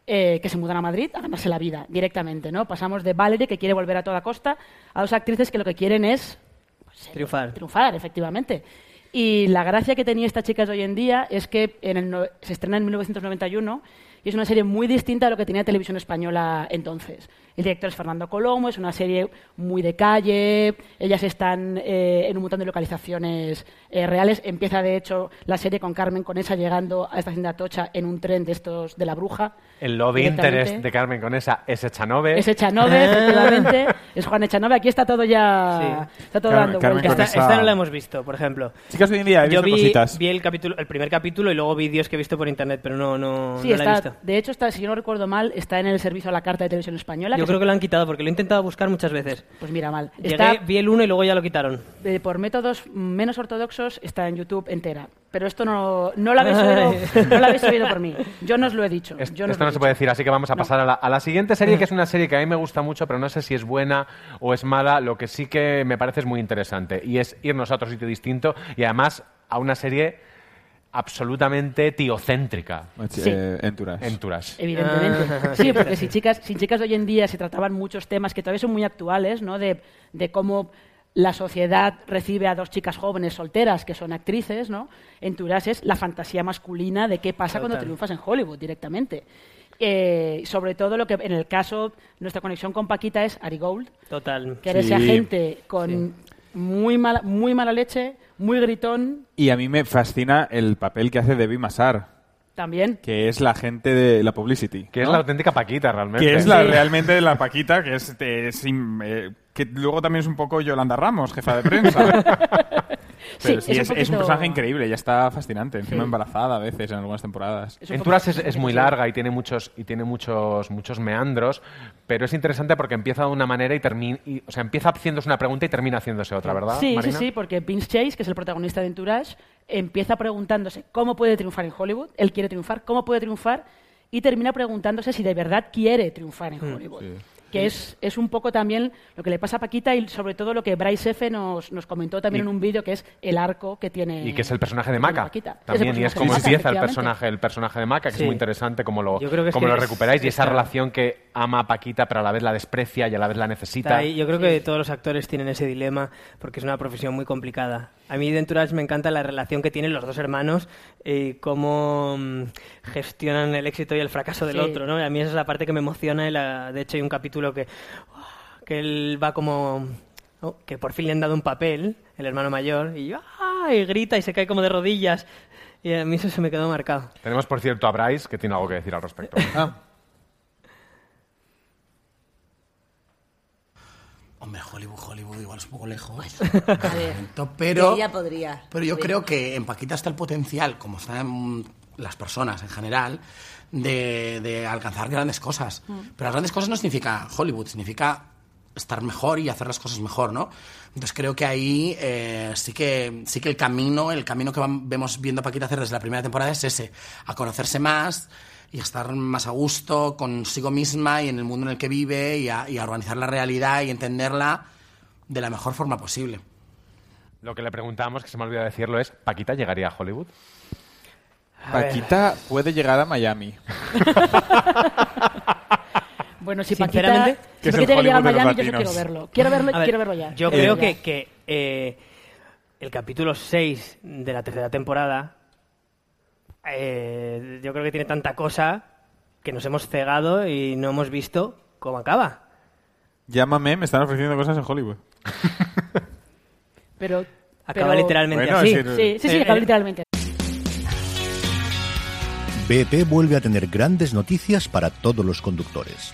eh, que se mudan a Madrid a ganarse la vida directamente, ¿no? Pasamos de Valerie, que quiere volver a toda costa, a dos actrices que lo que quieren es Triunfar. triunfar, efectivamente. Y la gracia que tenía esta chica de hoy en día es que en el no- se estrena en 1991 y es una serie muy distinta a lo que tenía Televisión Española entonces. El director es Fernando Colomo, es una serie muy de calle, ellas están eh, en un montón de localizaciones eh, reales. Empieza, de hecho, la serie con Carmen Conesa llegando a esta hacienda Tocha en un tren de estos de la bruja. El love directamente. interest de Carmen Conesa es Echanove. Es Echanove, efectivamente. *laughs* Es Juan Echanove. Aquí está todo ya... Sí. Está todo Carmen- dando Carmen vueltas. esta, no la hemos visto, por ejemplo. Chicas de hoy en día, he Yo visto vi, cositas. vi el, capítulo, el primer capítulo y luego vídeos que he visto por internet, pero no, no, Sí, no la he está, visto. de hecho, está, si yo no recuerdo mal, está en el servicio a la carta de televisión española. Yo que creo que lo han quitado porque lo he intentado buscar muchas veces. Pues mira, mal. Llegué, Está, vi el uno y luego ya lo quitaron. eh, por métodos menos ortodoxos, está en YouTube entera. Pero esto no, no, lo habéis oído, *laughs* no lo habéis oído por mí. Yo no os lo he dicho. Es- yo no os esto no se puede decir, así que vamos a pasar a la, a la siguiente serie, que es *laughs* una serie que a mí me gusta mucho, pero no sé si es buena o es mala. Lo que sí que me parece es muy interesante y es irnos a otro sitio distinto y además a una serie absolutamente tiocéntrica. Sí. Eh, Entourage. Entourage. Evidentemente. Ah. Sí, porque si chicas, si chicas de hoy en día se trataban muchos temas que todavía son muy actuales, ¿no? De, de cómo la sociedad recibe a dos chicas jóvenes solteras que son actrices, ¿no? Entourage es la fantasía masculina de qué pasa cuando triunfas en Hollywood directamente. Eh, sobre todo lo que en el caso, nuestra conexión con Paquita es Ari Gold, Total. que era ese Sí. agente con muy, mala, muy mala leche, muy gritón Y a mí me fascina el papel que hace Debbie Massar, también. que es la gente de la publicity. Que es la auténtica Paquita, realmente. Que es la, Sí. realmente la Paquita, que es, es eh, que luego también es un poco Yolanda Ramos, jefa de prensa. *laughs* Pero Sí, sí, es es, un es un poquito- personaje increíble, ella está fascinante, encima Sí. embarazada a veces en algunas temporadas. Es poco- es, es muy larga y tiene muchos y tiene muchos muchos meandros, pero es interesante porque empieza de una manera y termina, o sea, empieza haciéndose una pregunta y termina haciéndose otra, ¿verdad? Sí, Marina? sí, sí, porque Vince Chase, que es el protagonista de Entourage, empieza preguntándose cómo puede triunfar en Hollywood. Él quiere triunfar, cómo puede triunfar, y termina preguntándose si de verdad quiere triunfar en Hollywood. Que es, es un poco también lo que le pasa a Paquita y sobre todo lo que Bryce F. nos, nos comentó también Y- en un vídeo, que es el arco que tiene. Y que es el personaje de Maca. También, y es como empieza el personaje, el personaje de Maca, que Sí. es muy interesante como lo, Yo creo que es como que lo es- recuperáis y esa está- relación que ama a Paquita, pero a la vez la desprecia y a la vez la necesita. Ahí. Yo creo que todos los actores tienen ese dilema porque es una profesión muy complicada. A mí de Entourage me encanta la relación que tienen los dos hermanos y cómo mm, gestionan el éxito y el fracaso del Sí. otro. ¿no? A mí esa es la parte que me emociona. Y la- de hecho, hay un capítulo que, que él va como... que por fin le han dado un papel, el hermano mayor, y, ¡ah! y grita y se cae como de rodillas. Y a mí eso se me quedó marcado. Tenemos, por cierto, a Bryce, que tiene algo que decir al respecto. Ah, Hombre, Hollywood, Hollywood igual es un poco lejos. A ver, pero, ella podría. pero yo creo que en Paquita está el potencial, como están las personas en general, de, de alcanzar grandes cosas. Mm. Pero las grandes cosas no significa Hollywood, significa estar mejor y hacer las cosas mejor, ¿no? Entonces creo que ahí eh, sí que sí que el camino, el camino que vam- vemos viendo a Paquita hacer desde la primera temporada es ese, a conocerse más y a estar más a gusto consigo misma y en el mundo en el que vive y a, y a organizar la realidad y entenderla de la mejor forma posible. Lo que le preguntamos, que se me olvidó decirlo, es: ¿Paquita llegaría a Hollywood? Paquita puede llegar a Miami. *laughs* Bueno, si Paquita, si Paquita llega a Miami, yo eso quiero verlo. Quiero verlo, ver, quiero verlo ya. Yo Eh, creo que, que, eh, el capítulo 6 de la tercera temporada, eh, yo creo que tiene tanta cosa que nos hemos cegado y no hemos visto cómo acaba. Llámame, me están ofreciendo cosas en Hollywood. Pero, Acaba pero- literalmente Bueno, así. decir, Sí, sí, sí, Eh, acaba eh, literalmente. BP vuelve a tener grandes noticias para todos los conductores.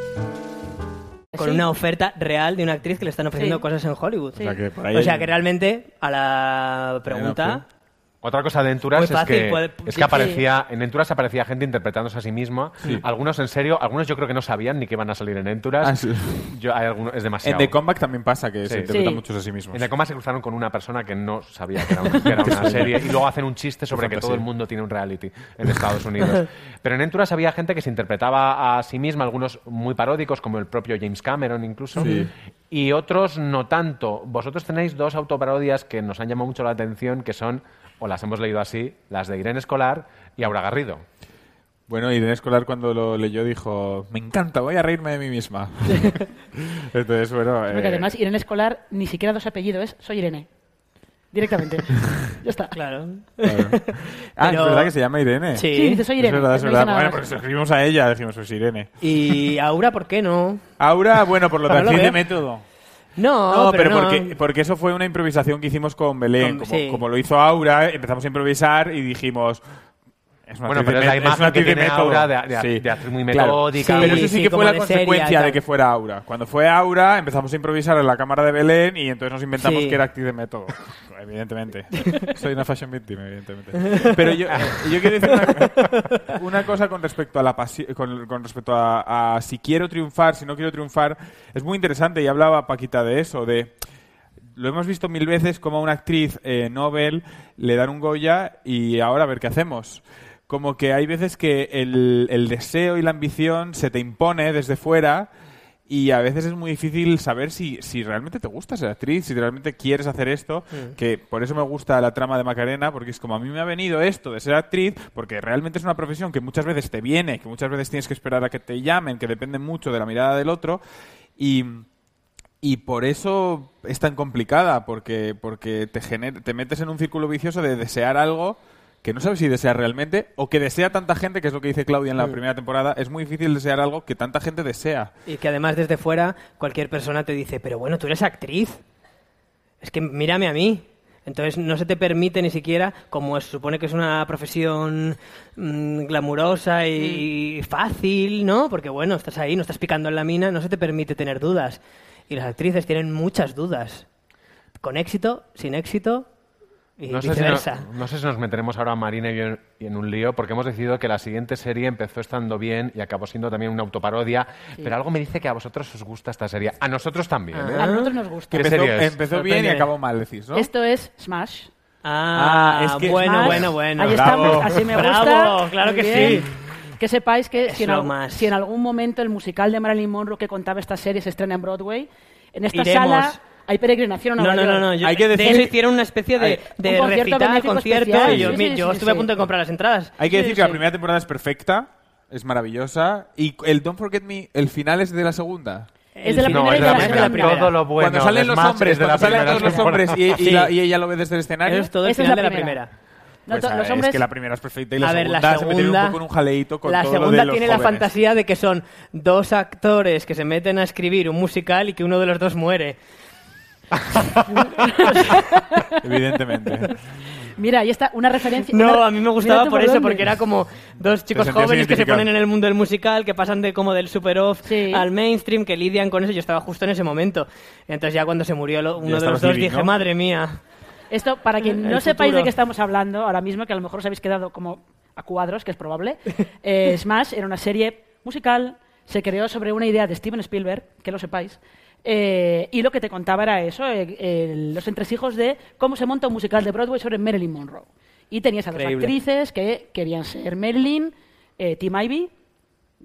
Con Sí. una oferta real de una actriz que le están ofreciendo Sí. cosas en Hollywood. Sí. O sea que por ahí O sea hay- que realmente, a la pregunta. Otra cosa de Enturas es fácil, que, puede- es que aparecía, en Enturas aparecía gente interpretándose a sí misma. Sí. Algunos en serio, algunos yo creo que no sabían ni que iban a salir en Enturas. Ah, sí. Yo, hay algunos, es demasiado. En The Comeback también pasa que Sí. se interpretan Sí. muchos a sí mismos. En The Coma se cruzaron con una persona que no sabía que era, un- que era *laughs* una serie y luego hacen un chiste sobre que todo el mundo tiene un reality en Estados Unidos. *laughs* Pero en Enturas había gente que se interpretaba a sí misma, algunos muy paródicos, como el propio James Cameron incluso, Sí. y otros no tanto. Vosotros tenéis dos autoparodias que nos han llamado mucho la atención, que son, o las hemos leído así, las de Irene Escolar y Aura Garrido. Bueno, Irene Escolar cuando lo leyó dijo, me encanta, voy a reírme de mí misma. *laughs* Entonces, bueno... Porque eh, además, Irene Escolar ni siquiera dos apellidos, es soy Irene. Directamente. *laughs* ya está. claro. claro. *laughs* Ah, Pero- es verdad que se llama Irene. Sí. Sí, dice soy Irene. Es verdad, es verdad. Bueno, porque escribimos a ella, dijimos, pues Irene. Y Aura, ¿por qué no? Aura, bueno, por lo de No lo actriz de método. No, No, pero. Porque, porque eso fue una improvisación que hicimos con Belén. Con- como, sí. como lo hizo Aura, empezamos a improvisar y dijimos... Es una Bueno, actriz pero es la imagen que de tiene método. Aura de- de- Sí. de actriz muy Claro. metódica. Pero Sí, eso sí, sí, que fue la de consecuencia de que fuera Aura. Cuando fue Aura, empezamos a improvisar en la cámara de Belén y entonces nos inventamos Sí. que era actriz de método. Evidentemente. *laughs* Soy una fashion victim, evidentemente. Pero yo, yo quiero decir una, una cosa con respecto a la con, con respecto a, a si quiero triunfar, si no quiero triunfar. Es muy interesante y hablaba Paquita de eso, de lo hemos visto mil veces como a una actriz eh, Nobel le dan un Goya y ahora a ver qué hacemos. Como que hay veces que el, el deseo y la ambición se te impone desde fuera y a veces es muy difícil saber si, si realmente te gusta ser actriz, si realmente quieres hacer esto, Mm. que por eso me gusta la trama de Macarena, porque es como a mí me ha venido esto de ser actriz, porque realmente es una profesión que muchas veces te viene, que muchas veces tienes que esperar a que te llamen, que depende mucho de la mirada del otro, y, y por eso es tan complicada, porque, porque te, gener- te metes en un círculo vicioso de desear algo que no sabes si deseas realmente o que desea tanta gente, que es lo que dice Claudia en la Mm. primera temporada. Es muy difícil desear algo que tanta gente desea. Y que además desde fuera cualquier persona te dice, pero bueno, tú eres actriz. Es que mírame a mí. Entonces no se te permite ni siquiera, como se supone que es una profesión mm, glamurosa y, y fácil, ¿no? Porque bueno, estás ahí, no estás picando en la mina, no se te permite tener dudas. Y las actrices tienen muchas dudas. con éxito, sin éxito y No sé, si nos, viceversa. no sé si nos meteremos ahora Marina y yo en, y en un lío, porque hemos decidido que la siguiente serie empezó estando bien y acabó siendo también una autoparodia, pero algo me dice que a vosotros os gusta esta serie. A nosotros también, ¿eh? A nosotros nos gusta. ¿Qué empezó, serie es? empezó bien y acabó mal, decís, ¿no? Esto es Smash. Ah, Ah, es que- bueno, Smash. bueno, bueno. Ahí Bravo. estamos, así me gusta. Bravo, claro Muy que bien. sí. Que sepáis que si en, Eso al- más. si en algún momento el musical de Marilyn Monroe que contaba esta serie se estrena en Broadway, en esta Iremos. sala hay peregrinación a No, Nueva no, no, York. no. yo- Hay que de decir- hecho, hicieron una especie de, de Un concierto recital, concierto, especial. y yo, Sí, mi- sí, yo sí, estuve a punto de comprar las entradas. Hay que Sí, decir que la primera temporada es perfecta, es maravillosa, y el Don't Forget Me, el final es de la segunda. Es de la No, primera es y de la de la primera. segunda. Todo lo bueno cuando salen de los hombres, es de la cuando salen todos los hombres y, y Sí. la- y ella lo ve desde el escenario. Eso es todo el Esa es final la de la primera. primera. No, Pues, to- ah, los Es hombres que la primera es perfecta y la a ver, segunda la se metieron un segunda, poco en un jaleito con la todo lo segunda de los tiene la fantasía de que son dos actores que se meten a escribir un musical y que uno de los dos muere. *laughs* Evidentemente. Mira, ahí está una referencia. No, una- a mí me gustaba tú por eso, dónde. porque era como dos chicos jóvenes que se ponen en el mundo del musical, que pasan de como del super off Sí. al mainstream, que lidian con eso. Yo estaba justo en ese momento. Entonces ya cuando se murió lo- uno de los dos living, dije, ¿no? madre mía. Esto, para quien no sepáis de qué estamos hablando ahora mismo, que a lo mejor os habéis quedado como a cuadros, que es probable, *laughs* eh, Smash era una serie musical, se creó sobre una idea de Steven Spielberg, que lo sepáis, eh, y lo que te contaba era eso, eh, eh, los entresijos de cómo se monta un musical de Broadway sobre Marilyn Monroe. Y tenías a dos Increíble. actrices que querían ser Marilyn, eh, Tim Ivy,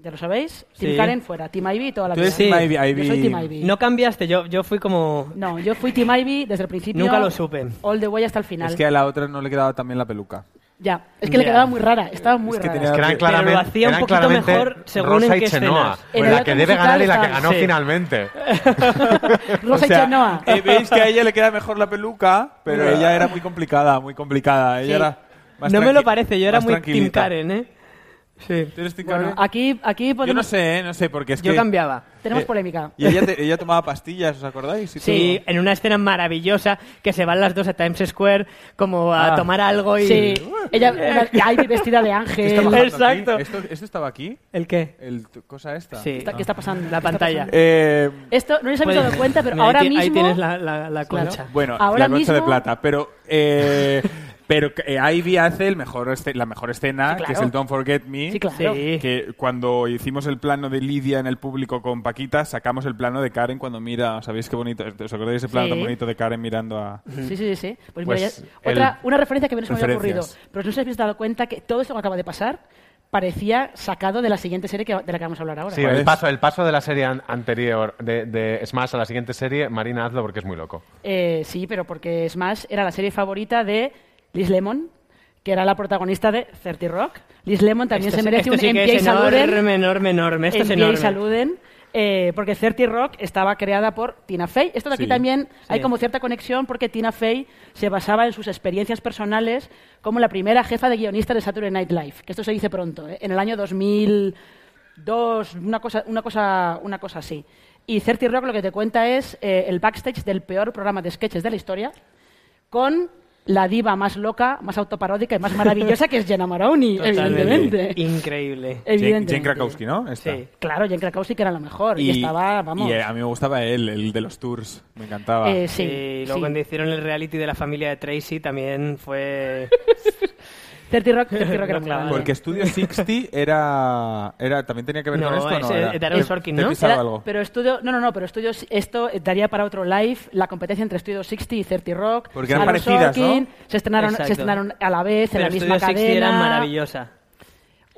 ya lo sabéis, Tim Sí. Karen fuera, Tim Ivy toda la Tú vida. eres Tim Ivy, Yo soy Tim Ivy. No cambiaste, yo, yo fui como... No, yo fui Tim Ivy desde el principio. Nunca lo supe. All the way hasta el final. Es que a la otra no le quedaba también la peluca. Ya, es que le quedaba muy rara, estaba muy Es que rara. Que eran Pero lo hacía un poquito claramente mejor según Rosa en y qué Chenoa. escenas. Pues la que debe ganar y la que ganó sí. finalmente. *laughs* Rosa y Chenoa. eh, veis que a ella le queda mejor la peluca, pero ella era muy complicada, muy complicada. Ella Sí. era más No me lo parece, yo era muy Tim. Karen, ¿eh? Sí. ¿Tú eres Tim Bueno, Karen? aquí, aquí Yo no sé, ¿eh? no sé, porque es Yo que... cambiaba. tenemos Eh, polémica. Y ella, te- ella tomaba pastillas, ¿os acordáis? Y Sí, en una escena maravillosa que se van las dos a Times Square como a Ah. tomar algo y... Sí, ella, una- Ivy vestida de ¿Qué ángel. aquí? Exacto. ¿Esto, esto estaba aquí? ¿El qué? ¿El cosa esta? Sí. Está- ¿Qué está pasando? La ¿Qué está pantalla. pasando? Eh, Esto no os habéis Pues- dado cuenta, pero Mira, ahora ti- mismo... Ahí tienes la, la, la Claro. concha. bueno, Ahora la concha de mismo- plata, pero... Eh, *laughs* pero eh, Ivy hace el mejor este- la mejor escena, Sí, claro. que es el Don't Forget Me. Sí, claro. Sí. Que cuando hicimos el plano de Lidia en el público con Paquita, sacamos el plano de Karen cuando mira. ¿Sabéis qué bonito? ¿Os acordáis ese plano Sí. tan bonito de Karen mirando a.? Sí, sí, sí. sí. Pues, Pues mira, ya- otra, el- una referencia que no se me había ocurrido. Pero no os habéis dado cuenta que todo esto que acaba de pasar parecía sacado de la siguiente serie que, de la que vamos a hablar ahora. Sí, ¿Cuál el paso, el paso de la serie an- anterior de, de Smash a la siguiente serie, Marina, hazlo porque es muy loco. Eh, sí, pero porque Smash era la serie favorita de Liz Lemon, que era la protagonista de 30 Rock. Liz Lemon también Esto se merece esto un sí que MPA es Saluden. enorme, enorme, enorme. Esto es enorme. Saluden. eh, porque 30 Rock estaba creada por Tina Fey. Esto de aquí Sí. también hay Sí. como cierta conexión porque Tina Fey se basaba en sus experiencias personales como la primera jefa de guionista de Saturday Night Live. Que esto se dice pronto, ¿eh? en el año 2002, una cosa, una cosa, una cosa así. Y 30 Rock lo que te cuenta es eh, el backstage del peor programa de sketches de la historia con la diva más loca, más autoparódica y más maravillosa que es Jenna Maroney, Totalmente. evidentemente. Increíble. Jane, Evidentemente. Jane Krakowski, ¿no? Esta. Sí. Claro, Jen Krakowski que era la mejor y, estaba, vamos. y, eh, a mí me gustaba él, el de los tours. Me encantaba. Eh, sí, y luego sí. cuando hicieron el reality de la familia de Tracy también fue... *laughs* 30 Rock, 30 Rock era *laughs* grande. Porque Studio 60 era, era. ¿También tenía que ver No, con esto o no? ese- Era, Aaron Sorkin, ¿Te he ¿no? pisado Era- algo? Pero estudio, no, no, no, pero estudio, esto daría para otro live la competencia entre Studio 60 y 30 Rock. Porque eran parecidas, ¿no? Sorkin, Se estrenaron, se Exacto. estrenaron a la vez en Pero la misma Studio 60 cadena. era maravillosa.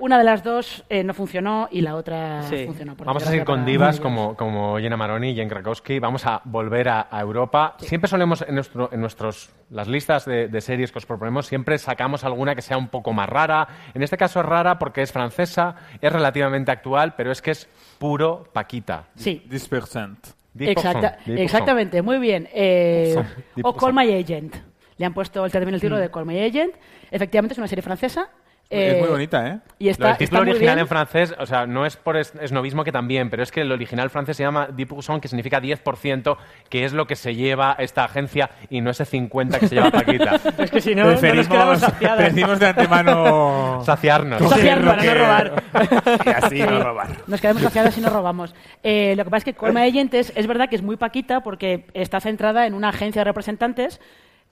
Una de las dos eh, no funcionó y la otra Sí. funcionó. Vamos a seguir con divas como, como Jenna Maroni y Jen Krakowski. Vamos a volver a, a Europa. Siempre solemos, en, nuestro, en nuestros, las listas de, de series que os proponemos, siempre sacamos alguna que sea un poco más rara. En este caso es rara porque es francesa, es relativamente actual, pero es que es puro Paquita. Sí. 10%. Exacta- exactamente, muy bien. Eh, o Call My Agent. Le han puesto el término el Mm. título de Call My Agent. Efectivamente es una serie francesa es Eh, muy bonita, ¿eh? Y está, Lo del título está original bien. en francés, o sea, no es por es- esnovismo que también, pero es que el original francés se llama 10%, que significa 10%, que es lo que se lleva esta agencia y no ese 50 que se lleva Paquita. *laughs* Es que si no, no nos quedamos Preferimos, decimos de antemano... *laughs* Saciarnos. Saciar lo para no robar. *laughs* Y así no robar. Nos quedamos saciadas y nos robamos. Eh, lo que pasa es que Colma Agent es, es verdad que es muy paquita porque está centrada en una agencia de representantes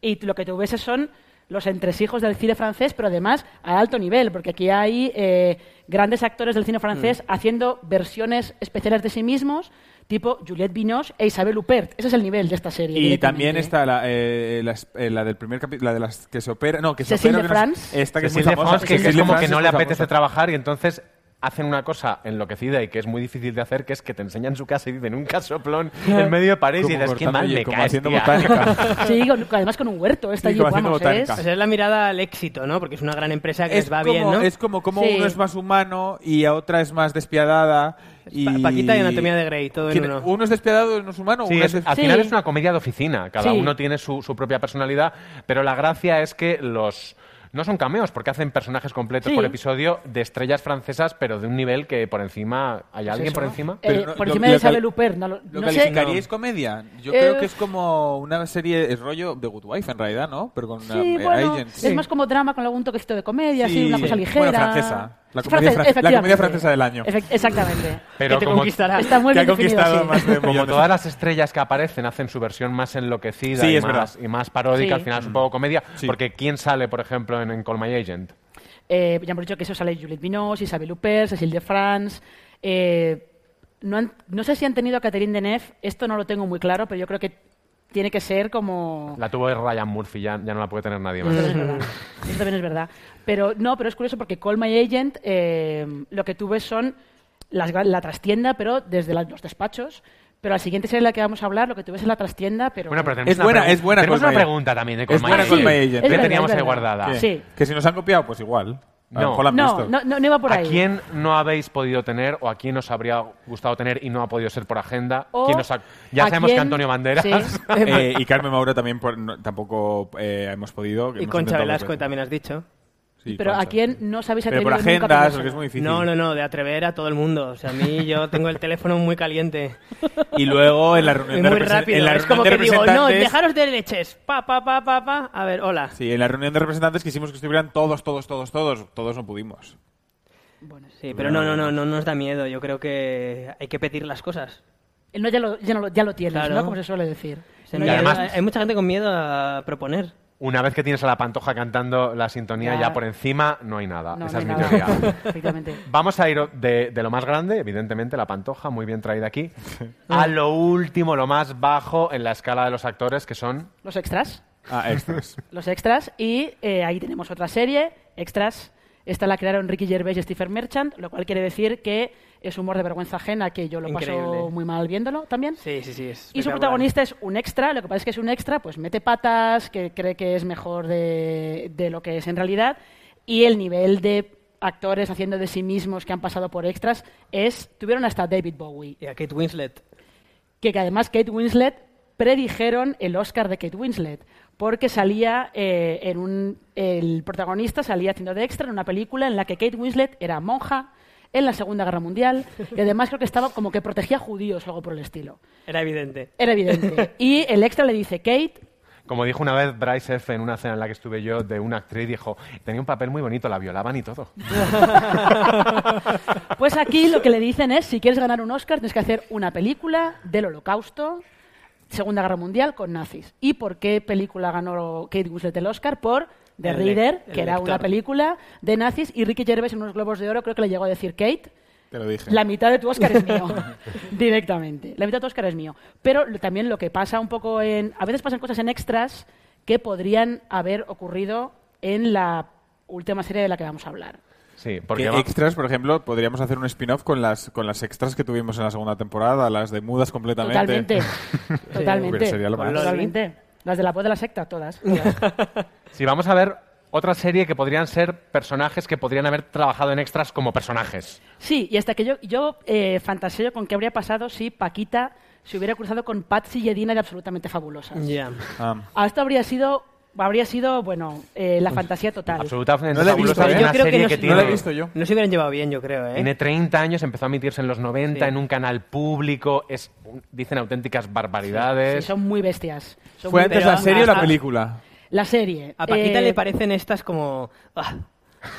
y lo que tú ves son los entresijos del cine francés, pero además a alto nivel, porque aquí hay eh, grandes actores del cine francés haciendo versiones especiales de sí mismos, tipo Juliette Binoche e Isabelle Huppert. Ese es el nivel de esta serie. Y también está la, eh, la, eh, la del primer capítulo, la de las que se opera, no, que se Cécile opera, que no es- France. esta que es Cécile muy famosa, France, que, que es como France que no le apetece famosa. trabajar y entonces hacen una cosa enloquecida y que es muy difícil de hacer, que es que te enseñan su casa y dicen un casoplón en medio de París y dices, qué mal y- me como caes, haciendo tía". botánica. Sí, con- además con un huerto. Está Sí, allí, haciendo vamos, botánica. es- Esa es la mirada al éxito, ¿no? Porque es una gran empresa que es les va como, bien, ¿no? Es como, como Sí. uno es más humano y a otra es más despiadada. Y... Pa- Paquita y Anatomía de Grey, todo en ¿Quién- uno. es despiadado, uno es humano. Sí, uno es- es de- al Sí. final es una comedia de oficina, cada Sí. uno tiene su, su propia personalidad, pero la gracia es que los no son cameos porque hacen personajes completos Sí. por episodio de estrellas francesas, pero de un nivel que por encima hay alguien por encima. Eh, Pero no- por encima lo de Huppert. No, lo- ¿Lo no sé- calificaríais comedia? Yo Eh, creo que es como una serie, es rollo de Good Wife en realidad, ¿no? Pero con Sí, eh, bueno, agents. es más como drama con algún toquecito de comedia, Sí. así, una cosa ligera. Bueno, francesa. La comedia francés, fran- la efectivamente. comedia francesa del año. Efect- exactamente. Pero que te como, conquistará. Está muy que ha bien conquistado sí. más de como millones. todas las estrellas que aparecen hacen su versión más enloquecida Sí, y, es más, verdad. y más paródica, Sí. al final es un poco comedia, Sí. porque ¿quién sale, por ejemplo, en, en Call My Agent? Eh, ya hemos dicho que eso sale Juliette Binoche, Isabelle Huppert, Cécile de France. eh, no, han- no sé si han tenido a Catherine Deneuve, esto no lo tengo muy claro, pero yo creo que tiene que ser como... La tuvo Ryan Murphy, ya, ya no la puede tener nadie más. Eso también es verdad. Eso también es verdad. Pero no, pero es curioso porque Call My Agent eh, lo que tú ves son las la trastienda, pero desde la- los despachos. Pero la siguiente serie de la que vamos a hablar, lo que tú ves es la trastienda, pero... Bueno, pero tenemos Es una buena, es buena Tenemos Call una My- pregunta también de Call Es My buena Agent. Call My Agent. Es Que verdad, teníamos es ahí guardada. ¿Qué? Sí. Que si nos han copiado, pues igual. A lo No. mejor la han no, visto. no, no, no iba por ¿A ahí. quién no habéis podido tener o a quién os habría gustado tener y no ha podido ser por agenda? O ¿Quién os ha- Ya a sabemos que quién- Antonio Banderas. Sí. *laughs* Eh, y Carmen Maura también por- no- tampoco eh, hemos podido. que Y hemos Concha intentado Velasco veces. también has dicho. Sí, Pero Concha. a quién no sabéis Pero atrevido por agendas, porque es muy difícil. No, no, no, de atrever a todo el mundo. O sea, a mí yo *laughs* tengo el teléfono muy caliente. Y luego en la Y reunión de muy rápido. en la Es como que digo, no, representantes- dejaros de leches. Pa, pa, pa, pa, pa. A ver, hola. Sí, en la reunión de representantes quisimos que estuvieran todos, todos, todos, todos. Todos no pudimos. Sí, pero no, no, no, no nos da miedo. Yo creo que hay que pedir las cosas. No ya lo, ya, no ya lo tienes, Claro. ¿no? Como se suele decir. Se No, ya- además- hay mucha gente con miedo a proponer. Una vez que tienes a la pantoja cantando la sintonía Ya. ya, por encima, no hay nada. no, Esa no es mi nada. teoría. *laughs* Vamos a ir de, de lo más grande, evidentemente, la pantoja, muy bien traída aquí, *laughs* a lo último, lo más bajo en la escala de los actores, que son... Los extras. Ah, extras. *laughs* Los extras. Y eh, ahí tenemos otra serie, extras. Esta la crearon Ricky Gervais y Stephen Merchant, lo cual quiere decir que es humor de vergüenza ajena, que yo lo paso Increíble. muy mal viéndolo también. Sí, sí, sí. es Y su protagonista es un extra, lo que pasa es que es un extra, pues mete patas, que cree que es mejor de, de lo que es en realidad, y el nivel de actores haciendo de sí mismos que han pasado por extras es, tuvieron hasta David Bowie, Y a Kate Winslet. que, que además Kate Winslet predijeron el Oscar de Kate Winslet, porque salía eh, en un, el protagonista salía haciendo de extra en una película en la que Kate Winslet era monja en la Segunda Guerra Mundial y además creo que estaba como que protegía judíos o algo por el estilo. Era evidente. Era evidente. Y el extra le dice, Kate, Como dijo una vez Bryce F. en una cena en la que estuve yo de una actriz, dijo, tenía un papel muy bonito, la violaban y todo. *laughs* pues aquí lo que le dicen es, si quieres ganar un Oscar, tienes que hacer una película del Holocausto, Segunda Guerra Mundial, con nazis. ¿Y por qué película ganó Kate Winslet el Oscar? Por The El Reader, que era una película de nazis, y Ricky Gervais en unos Globos de Oro creo que le llegó a decir, Kate, Te lo dije. la mitad de tu Oscar es mío. *laughs* *laughs* Directamente. La mitad de tu Oscar es mío. Pero también lo que pasa un poco en... A veces pasan cosas en extras que podrían haber ocurrido en la última serie de la que vamos a hablar. Sí, porque Que va- extras, por ejemplo, podríamos hacer un spin-off con las, con las extras que tuvimos en la segunda temporada, las de mudas completamente. Totalmente. *laughs* *laughs* Totalmente. Sería lo más. Totalmente. Las de la voz de la secta, todas. *laughs* todas. si vamos a ver otra serie que podrían ser personajes que podrían haber trabajado en extras como personajes. Sí, y hasta que yo, yo eh, fantaseo con qué habría pasado si Paquita se hubiera cruzado con Patsy y Edina de absolutamente fabulosas. Ya. Ah, Ah, Esto habría sido habría sido, bueno, eh, la fantasía total. Absolutamente No la he visto, fabulosa. ¿eh? Yo una creo que serie no que tiene, No la he visto yo. No se hubieran llevado bien, yo creo, ¿eh? tiene 30 años, empezó a emitirse en los 90 Sí. en un canal público, es, dicen auténticas barbaridades. Sí, son muy bestias. Son ¿Fue muy antes pero la serie o la película? La serie. A Paquita eh, le parecen estas como... ah,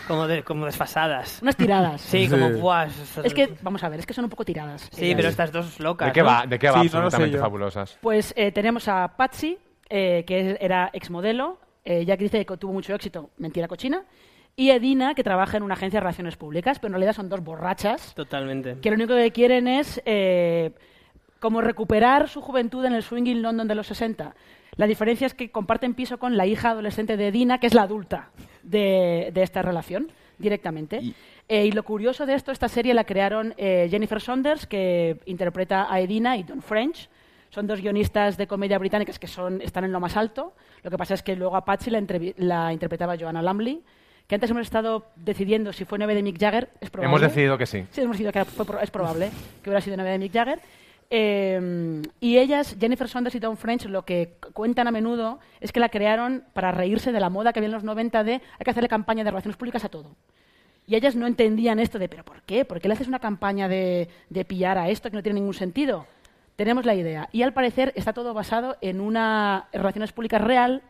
como, de- como desfasadas. Unas tiradas. Sí, como... Sí. buah, es- que, vamos a ver, es que son un poco tiradas. Sí, pero estas dos locas, ¿De qué ¿no? va? ¿De qué va? Sí, Absolutamente fabulosas. Pues eh, tenemos a Patsy, eh, que era exmodelo, eh, ya que dice que tuvo mucho éxito, mentira cochina, y Edina, que trabaja en una agencia de relaciones públicas, pero en realidad son dos borrachas Totalmente. que lo único que quieren es eh, como recuperar su juventud en el swinging London de los 60. La diferencia es que comparten piso con la hija adolescente de Edina, que es la adulta de, de esta relación, directamente. Eh, Y, lo curioso de esto, esta serie la crearon eh, Jennifer Saunders, que interpreta a Edina, y Don French. Son dos guionistas de comedia británicas que son, están en lo más alto. Lo que pasa es que luego a Patsy la, interpretaba Joanna Lumley, que antes hemos estado decidiendo si fue 9 de Mick Jagger. Es probable. Hemos decidido que sí. Sí, hemos decidido que fue es probable que hubiera sido novia de Mick Jagger. Eh, y ellas, Jennifer Saunders y Dawn French, lo que cuentan a menudo es que la crearon para reírse de la moda que había en los 90 de hay que hacerle campaña de relaciones públicas a todo. Y ellas no entendían esto de, ¿pero por qué? ¿Por qué le haces una campaña de, de pillar a esto que no tiene ningún sentido? Tenemos la idea. Y al parecer está todo basado en una relaciones públicas real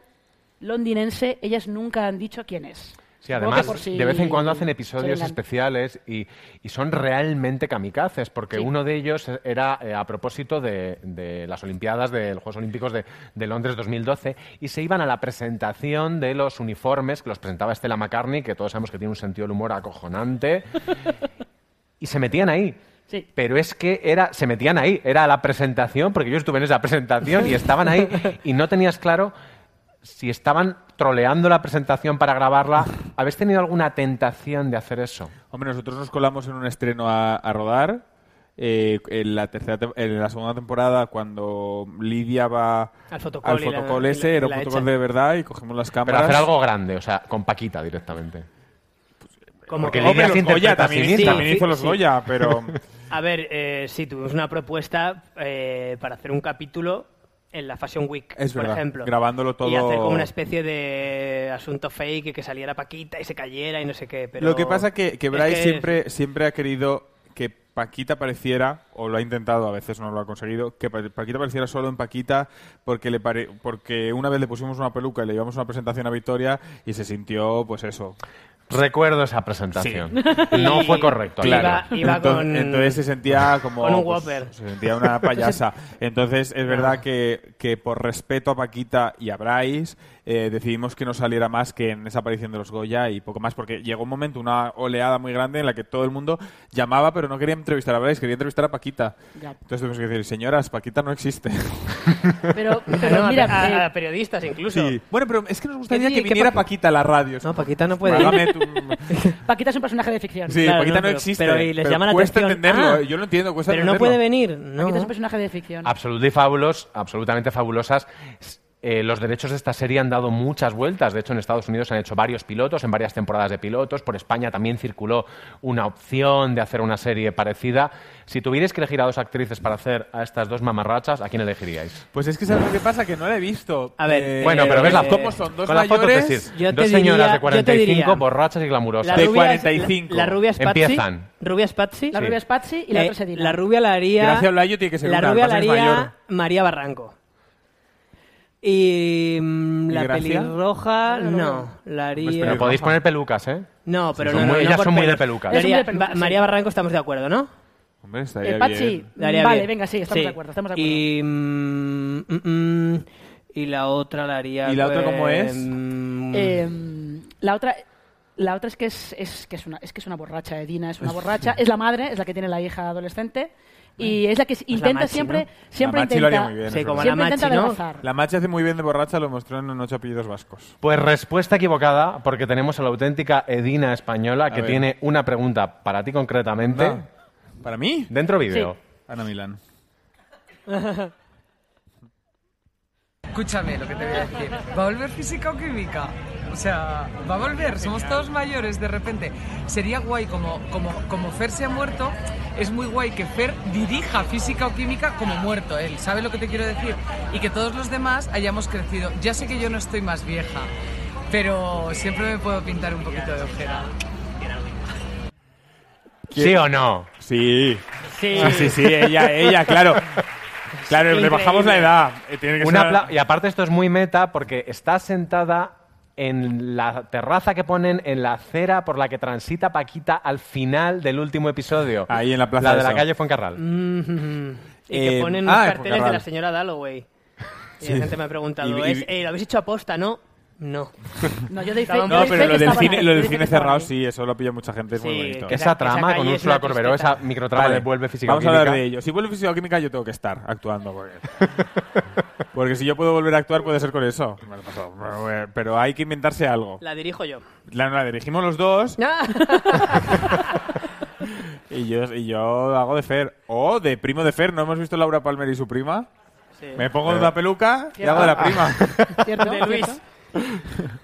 londinense. Ellas nunca han dicho quién es. Sí, además, de vez en cuando hacen episodios especiales y, y son realmente kamikazes, porque Sí. uno de ellos era eh, a propósito de, de las Olimpiadas, de los Juegos Olímpicos de, de Londres 2012, y se iban a la presentación de los uniformes, que los presentaba Stella McCartney, que todos sabemos que tiene un sentido del humor acojonante, *laughs* y se metían ahí. Sí. Pero es que era, se metían ahí, era la presentación, porque yo estuve en esa presentación y estaban ahí y no tenías claro si estaban troleando la presentación para grabarla. ¿Habéis tenido alguna tentación de hacer eso? Hombre, nosotros nos colamos en un estreno a, a rodar. eh, en, la tercera, tem- en la segunda temporada, cuando Lidia va Al fotocall la- ese, era un fotocall de verdad y cogemos las Pero cámaras. hacer algo grande, o sea, con Paquita directamente. Como que- Goya interpreta a sí también, también hizo los Sí. Goya, pero... *laughs* A ver, eh, sí, tuvimos una propuesta eh, para hacer un capítulo en la Fashion Week, Es por verdad, ejemplo. grabándolo todo- Y hacer como una especie de asunto fake y que saliera Paquita y se cayera y no sé qué. Pero Lo que pasa que, que es Bryce que- siempre, siempre ha querido que Paquita pareciera, o lo ha intentado, a veces no lo ha conseguido, que Pa- Paquita pareciera solo en Paquita porque, le pare- porque una vez le pusimos una peluca y le llevamos una presentación a Victoria y se sintió, pues eso. Recuerdo esa presentación. Sí. *laughs* No fue correcto. Iba- aquello. iba entonces, con- entonces se sentía como con un pues, se sentía una payasa entonces es verdad que, que por respeto a Paquita y a Bryce eh, decidimos que no saliera más que en esa aparición de los Goya y poco más porque llegó un momento una oleada muy grande en la que todo el mundo llamaba pero no quería entrevistar a Bryce quería entrevistar a Paquita Ya. entonces tuvimos que decir señoras Paquita no existe *laughs* Pero, *laughs* pero no, a- mira, a, eh, a periodistas incluso. Sí. bueno pero es que nos gustaría ¿Qué que viniera pa- Paquita a la radio No, Paquita no puede. Tu- *laughs* Paquita es un personaje de ficción. Sí, Claro, Paquita no, no, pero- existe pero y les llama la cuesta atención. entenderlo Ah, yo lo entiendo cuesta Pero no entenderlo. puede venir. No. Paquita es un personaje de ficción. Absolutely Fabulous, absolutamente fabulosas. Eh, los derechos de esta serie han dado muchas vueltas. De hecho, en Estados Unidos se han hecho varios pilotos, en varias temporadas de pilotos. Por España también circuló una opción de hacer una serie parecida. Si tuvierais que elegir a dos actrices para hacer a estas dos mamarrachas, ¿a quién elegiríais? Pues es que ¿sabes lo que pasa? Que no la he visto. A ver, Eh, bueno, pero ves la ¿Cómo son? ¿Dos con mayores? decir, Yo te dos diría- señoras de yo te 45 diría- borrachas y glamurosas. De rubia es- 45. La, la rubia es Patsy. Empiezan. Rubia es Patsy. La Sí. rubia es Patsy y la Eh, otra es Edina. la rubia la haría. Gracia Olayo tiene que ser La una, rubia la haría. María Barranco. Y mm, ¿Y la Gracia? pelirroja, No. La Pues haría. Pero podéis poner pelucas, ¿eh? No, pero son no, muy- no, ellas por son muy de pelos. pelucas. Muy sí. María Barranco estamos de acuerdo, ¿no? Hombre, estaría Eh, Patsy, bien. La haría vale, bien. venga, sí, estamos Sí. de acuerdo, estamos de acuerdo. Y, mm, mm, mm, y la otra la haría. ¿Y la otra cómo pues, es? mm, Eh, la otra la otra es que es, es que es una es que es una borracha Edina es una borracha es la madre es la que tiene la hija adolescente y es la que s- intenta Machi, siempre ¿no? siempre La Machi lo haría intenta muy bien, Sí, es como verdad. siempre la Machi, ¿no? adelgazar. La Machi hace muy bien de borracha, lo mostró en Ocho apellidos vascos. Pues respuesta equivocada, porque tenemos a la auténtica Edina española que ver. tiene una pregunta para ti concretamente. Anda. ¿Para mí? Dentro vídeo. Sí. Ana Milán. *laughs* Escúchame lo que te voy a decir. ¿Va a volver física o química? O sea, va a volver, somos todos mayores de repente. Sería guay, como, como, como Fer se ha muerto, es muy guay que Fer dirija física o química como muerto él, ¿sabes lo que te quiero decir? Y que todos los demás hayamos crecido. Ya sé que yo no estoy más vieja, pero siempre me puedo pintar un poquito de ojera. ¿Sí o no? Sí. Sí. Sí, sí, ella, ella, claro. Claro, le bajamos la edad. Eh, Tiene que ser- y aparte esto es muy meta porque está sentada en la terraza que ponen en la acera por la que transita Paquita al final del último episodio. Ahí en la plaza La de la calle Fuencarral. Mm, y que Eh, ponen los ah, carteles de la señora Dalloway. Y Sí. la gente me ha preguntado, Y- y- ¿es, eh, ¿lo habéis hecho aposta? No. No. *laughs* No, yo de Estaban- No, pero lo del cine, lo del que cine estaba cerrado ahí. sí, eso lo pilla mucha gente, es muy Sí, bonito. que Esa esa- esa trama calle con es Úrsula una Corberó, tristeza. esa microtrama Vale, de Vuelve Física Vamos a hablar de ello. Si vuelve física o química, yo tengo que estar actuando. Porque, *laughs* porque si yo puedo volver a actuar, puede ser con eso. Pero, eh, Pero hay que inventarse algo. La dirijo yo. La, la dirigimos los dos *laughs* y yo, y yo hago de Fer. O de primo de Fer. ¿No hemos visto Laura Palmer y su prima? Sí. Me pongo una peluca y hago de la prima. ¿Cierto? De Luis. ¿Cierto?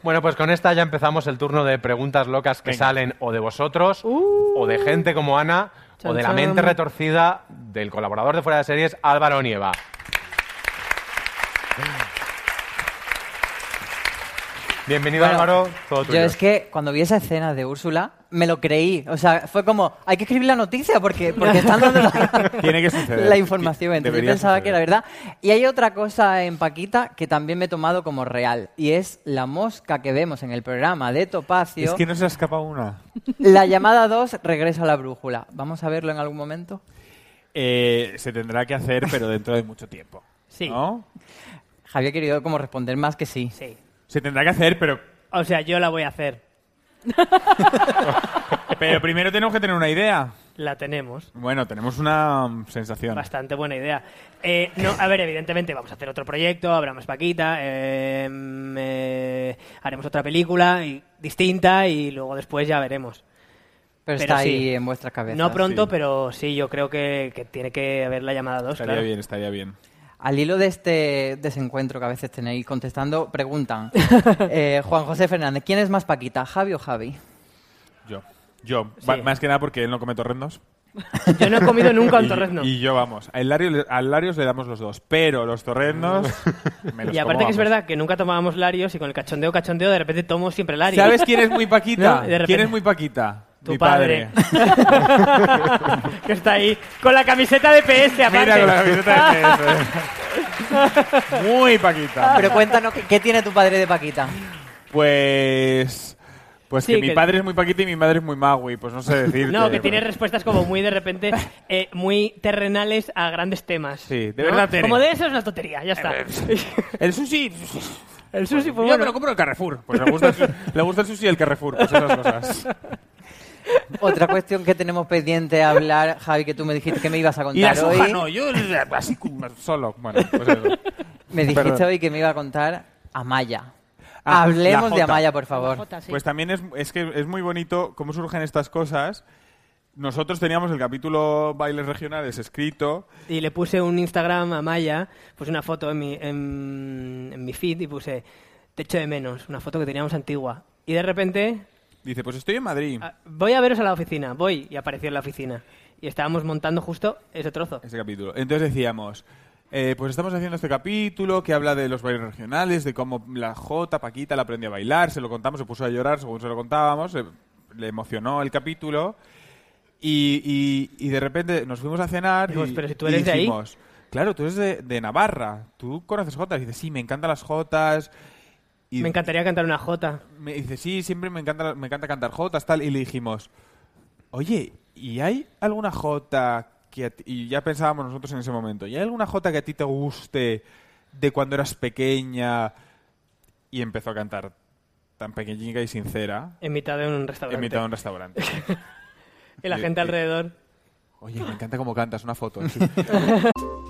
Bueno, pues con esta ya empezamos el turno de preguntas locas que Venga. salen o de vosotros, o de gente como Ana, o de la chan. mente retorcida del colaborador de Fuera de Series, Álvaro Nieva. Bienvenido Bueno, Álvaro, todo tuyo. Yo es que cuando vi esa escena de Úrsula, me lo creí. O sea, fue como, hay que escribir la noticia porque, porque están dando la, *laughs* Tiene que suceder. la información. Entonces yo pensaba suceder. que era verdad. Y hay otra cosa en Paquita que también me he tomado como real. Y es la mosca que vemos en el programa de Topacio. Es que no se ha escapado una. La llamada 2 regresa a la brújula. ¿Vamos a verlo en algún momento? Eh, se tendrá que hacer, pero dentro de mucho tiempo. Sí. ¿No? Javier ha querido como responder más que sí. Sí. Se tendrá que hacer, pero, O sea, yo la voy a hacer. *laughs* pero primero tenemos que tener una idea. La tenemos. Bueno, tenemos una mm, sensación. Bastante buena idea. Eh, no, a ver, evidentemente vamos a hacer otro proyecto, habrá más Paquita, eh, mm, eh, haremos otra película y- distinta y luego después ya veremos. Pero, Pero está sí. ahí en vuestras cabezas. No pronto, sí. pero sí, yo creo que, que tiene que haber la llamada 2. Estaría bien, estaría bien. Al hilo de este desencuentro que a veces tenéis contestando, preguntan. *laughs* eh, Juan José Fernández, ¿quién es más Paquita, Javi o Javi? Yo. Yo. Sí. Más que nada porque él no come torrendos. *laughs* Yo no he comido nunca un *laughs* Y- torrezno. Y, yo, vamos. A Larios, a Larios le damos los dos. Pero los torrendos. me los Y aparte como, que es verdad que nunca tomábamos Larios y con el cachondeo, cachondeo, de repente tomo siempre Larios. ¿Sabes quién es muy Paquita? ¿Quién es muy Paquita? Tu Mi padre. *laughs* que está ahí con la camiseta de PS aparte. Mira con la camiseta de PS. *laughs* Muy Paquita. Pero cuéntanos, ¿qué, tiene tu padre de Paquita? Pues. Pues Sí, que mi que- padre es muy Paquita y mi madre es muy Magui. Pues no sé decir. No, que tiene respuestas como muy de repente, eh, muy terrenales a grandes temas. Sí, de ¿no? verdad, Tere. Como de eso es una tontería, ya está. El sushi. El sushi fue Yo bueno. me lo compro en Carrefour. Pues le gusta, el, su- le gusta el sushi y el Carrefour. Pues esas cosas. Otra cuestión que tenemos pendiente a hablar, Javi, que tú me dijiste que me ibas a Y la contar hoy. soja no, yo así solo. Bueno, pues eso. *laughs* Me dijiste Perdón. hoy que me iba a contar Amaya. Ah, Hablemos de. Amaya, por favor. Jota, sí. Pues también es, es que es muy bonito cómo surgen estas cosas. Nosotros teníamos el capítulo Bailes Regionales escrito. Y le puse un Instagram a Maya, puse una foto en mi, en, en mi feed y puse te echo de menos, una foto que teníamos antigua. Y de repente, Dice, pues estoy en Madrid. ah, voy a veros a la oficina, voy, y apareció en la oficina. Y estábamos montando justo ese trozo. Ese capítulo. Entonces decíamos, eh, pues estamos haciendo este capítulo que habla de los bailes regionales, de cómo la J, Paquita, la aprendió a bailar, se lo contamos, se puso a llorar según se lo contábamos, eh, le emocionó el capítulo y, y- y de repente nos fuimos a cenar Dijimos, y, "Pero si tú y eres de ahí". dijimos, claro, tú eres de, de Navarra, tú conoces Jotas. Y dice, sí, me encantan las Jotas. Y Me encantaría cantar una Jota. me dice, sí, siempre me encanta, me encanta cantar jotas, tal. Y le dijimos, oye, ¿y hay alguna jota que a ti-" Y ya pensábamos nosotros en ese momento, ¿y hay alguna jota que a ti te guste de cuando eras pequeña? Y empezó a cantar tan pequeñica y sincera En mitad de un en restaurante. mitad de un restaurante. *laughs* Y la gente y- alrededor. Oye, me encanta cómo cantas, una foto. *laughs*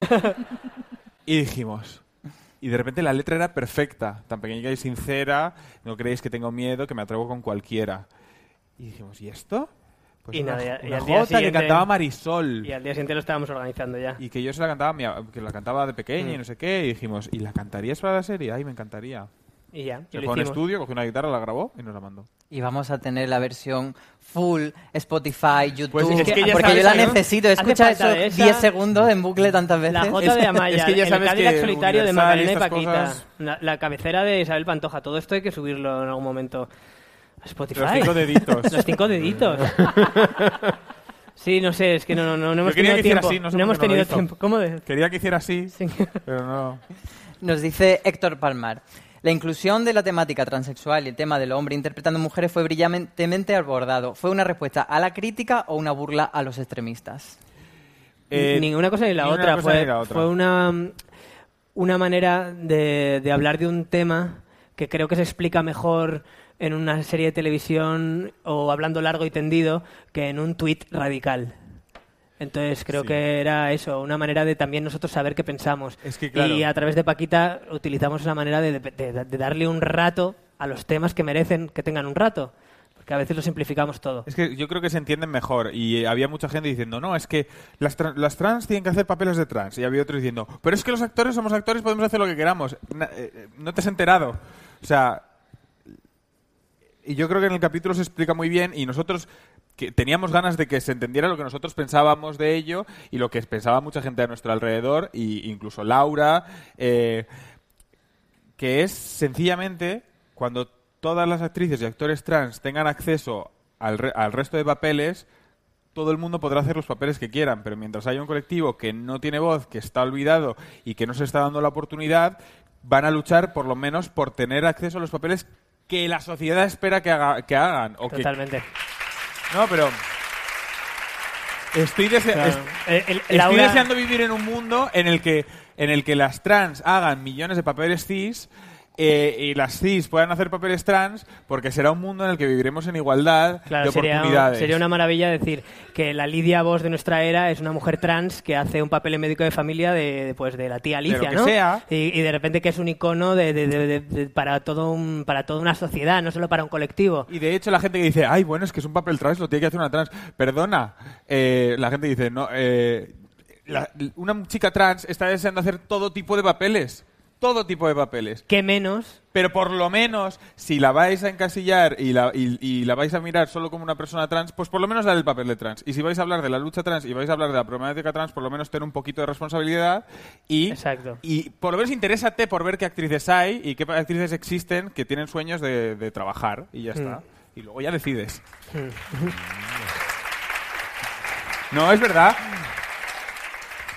*laughs* Y dijimos. Y de repente la letra era perfecta, tan pequeña y sincera. No creéis que tengo miedo, que me atrevo con cualquiera. Y dijimos, ¿y esto? Pues Y una, nada, y- y una al día jota que cantaba Marisol. Y al día siguiente lo estábamos organizando ya. Y que yo se la cantaba, que la cantaba de pequeña y Mm. no sé qué. Y dijimos, ¿y la cantarías para la serie? Ay, me encantaría. Y ya, y Se lo fue a un estudio, cogió una guitarra, la grabó y nos la mandó. Y vamos a tener la versión full Spotify, YouTube. Pues es que ya porque sabes yo la ¿no? necesito. He Hace escuchado falta eso esa- 10 segundos en bucle tantas veces. La Jota de *laughs* Amaya, es que ya el sabes Cadillac que solitario de y Magdalena y Paquita. cosas- La, la cabecera de Isabel Pantoja. Todo esto hay que subirlo en algún momento a Spotify. Los cinco deditos. Los cinco deditos. *laughs* sí, no sé, es que no, no, no, no hemos tenido tiempo. así, no sé no hemos tenido tiempo. ¿Cómo de? Quería que hiciera así, pero no. Nos dice Héctor Palmar. La inclusión de la temática transexual y el tema del hombre interpretando mujeres fue brillantemente abordado. ¿Fue una respuesta a la crítica o una burla a los extremistas? Eh, ni una cosa ni la otra. cosa Fue, ni la otra. fue una, una manera de, de hablar de un tema que creo que se explica mejor en una serie de televisión o hablando largo y tendido que en un tuit radical. Entonces creo Sí. que era eso, una manera de también nosotros saber qué pensamos. Es que, claro. Y a través de Paquita utilizamos esa manera de, de- de- darle un rato a los temas que merecen que tengan un rato. Porque a veces lo simplificamos todo. Es que yo creo que se entienden mejor. Y había mucha gente diciendo, no, es que las, tra- las trans tienen que hacer papeles de trans. Y había otros diciendo, pero es que los actores somos actores, podemos hacer lo que queramos. Na- eh, eh, no te has enterado. O sea, y yo creo que en el capítulo se explica muy bien y nosotros que teníamos ganas de que se entendiera lo que nosotros pensábamos de ello y lo que pensaba mucha gente a nuestro alrededor, y incluso Laura, eh, que es sencillamente cuando todas las actrices y actores trans tengan acceso al, re- al resto de papeles, todo el mundo podrá hacer los papeles que quieran, pero mientras haya un colectivo que no tiene voz, que está olvidado y que no se está dando la oportunidad, van a luchar por lo menos por tener acceso a los papeles que la sociedad espera que, haga- que hagan. Totalmente. No, pero estoy, dese- Claro. est- El- el- estoy Laura- deseando vivir en un mundo en el que en el que las trans hagan millones de papeles cis eh, y las cis puedan hacer papeles trans porque será un mundo en el que viviremos en igualdad Claro, de sería, oportunidades. sería una maravilla decir que la Lidia Voss de nuestra era es una mujer trans que hace un papel en médico de familia de, pues, de la tía Alicia, que ¿no? sea. Y, y de repente que es un icono de, de- de- de- de- para, todo un, para toda una sociedad, no solo para un colectivo. Y de hecho la gente que dice, ay, bueno, es que es un papel trans, lo tiene que hacer una trans. Perdona, eh, la gente dice, no, eh, la- una chica trans está deseando hacer todo tipo de papeles. Todo tipo de papeles. ¿Qué menos? Pero por lo menos, si la vais a encasillar y la, y, y la vais a mirar solo como una persona trans, pues por lo menos dale el papel de trans. Y si vais a hablar de la lucha trans y vais a hablar de la problemática trans, por lo menos ten un poquito de responsabilidad y, Exacto. y por lo menos interésate por ver qué actrices hay y qué actrices existen que tienen sueños de, de trabajar y ya está. Mm. Y luego ya decides. *laughs* No, es verdad.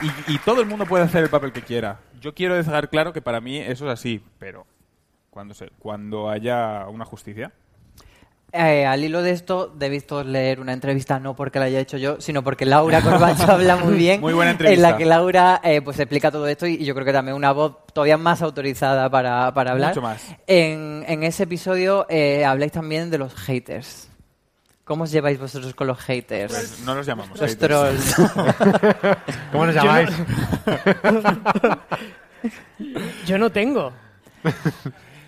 Y, y todo el mundo puede hacer el papel que quiera. Yo quiero dejar claro que para mí eso es así, pero cuando, se, cuando haya una justicia. Eh, al hilo de esto, debéis todos leer una entrevista, no porque la haya hecho yo, sino porque Laura Corbacho *laughs* habla muy bien. Muy buena En entrevista. la que Laura eh, pues explica todo esto y, y yo creo que también una voz todavía más autorizada para, para hablar. Mucho más. En, en ese episodio eh, habláis también de los haters. ¿Cómo os lleváis vosotros con los haters? Pues no los llamamos Los haters. trolls. *laughs* ¿Cómo Yo no- llamáis? *laughs* Yo no tengo.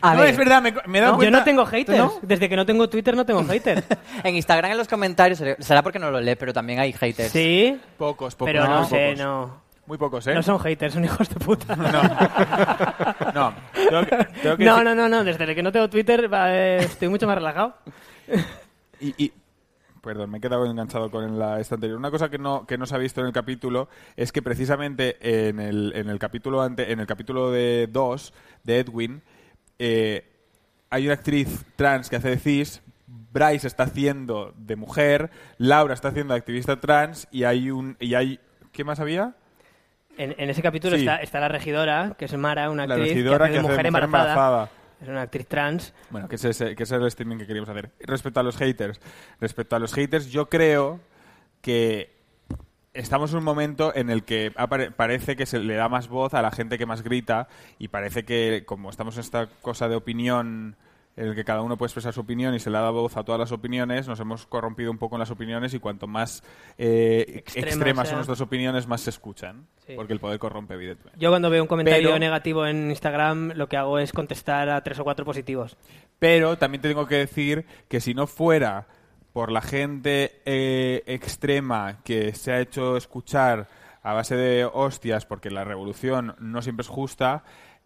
A no, ver, es verdad, me, me he dado No, cuenta. Yo no tengo haters. ¿No? Desde que no tengo Twitter no tengo *laughs* haters. en Instagram en los comentarios, será porque no lo lee, pero también hay haters. sí, Pocos, pocos. pero no, sé, pocos. no. Muy pocos, ¿eh? No son haters, son hijos de puta. No. No, tengo que, tengo que No, decir- no, no, no, desde que no tengo Twitter eh, estoy mucho más relajado. Y, y- perdón, me he quedado enganchado con la esta anterior. Una cosa que no, que no se ha visto en el capítulo es que precisamente en el, en el capítulo ante, en el capítulo de 2 de Edwin, eh, hay una actriz trans que hace de cis, Bryce está haciendo de mujer, Laura está haciendo de activista trans y hay un y hay ¿qué más había? En, en ese capítulo Sí. está, está la regidora, que es Mara, una actriz que hace de mujer, embarazada. Es una actriz trans. Bueno, que ese, es- que ese es el streaming que queríamos hacer. Respecto a los haters, respecto a los haters, yo creo que estamos en un momento en el que parece que se le da más voz a la gente que más grita y parece que como estamos en esta cosa de opinión en el que cada uno puede expresar su opinión y se le da voz a todas las opiniones, nos hemos corrompido un poco en las opiniones y cuanto más eh, Extremas son nuestras opiniones, más se escuchan. Sí. Porque el poder corrompe, evidentemente. Yo cuando veo un comentario Pero- negativo en Instagram, lo que hago es contestar a tres o cuatro positivos. Pero también te tengo que decir que si no fuera por la gente eh, extrema que se ha hecho escuchar a base de hostias, porque la revolución no siempre es justa,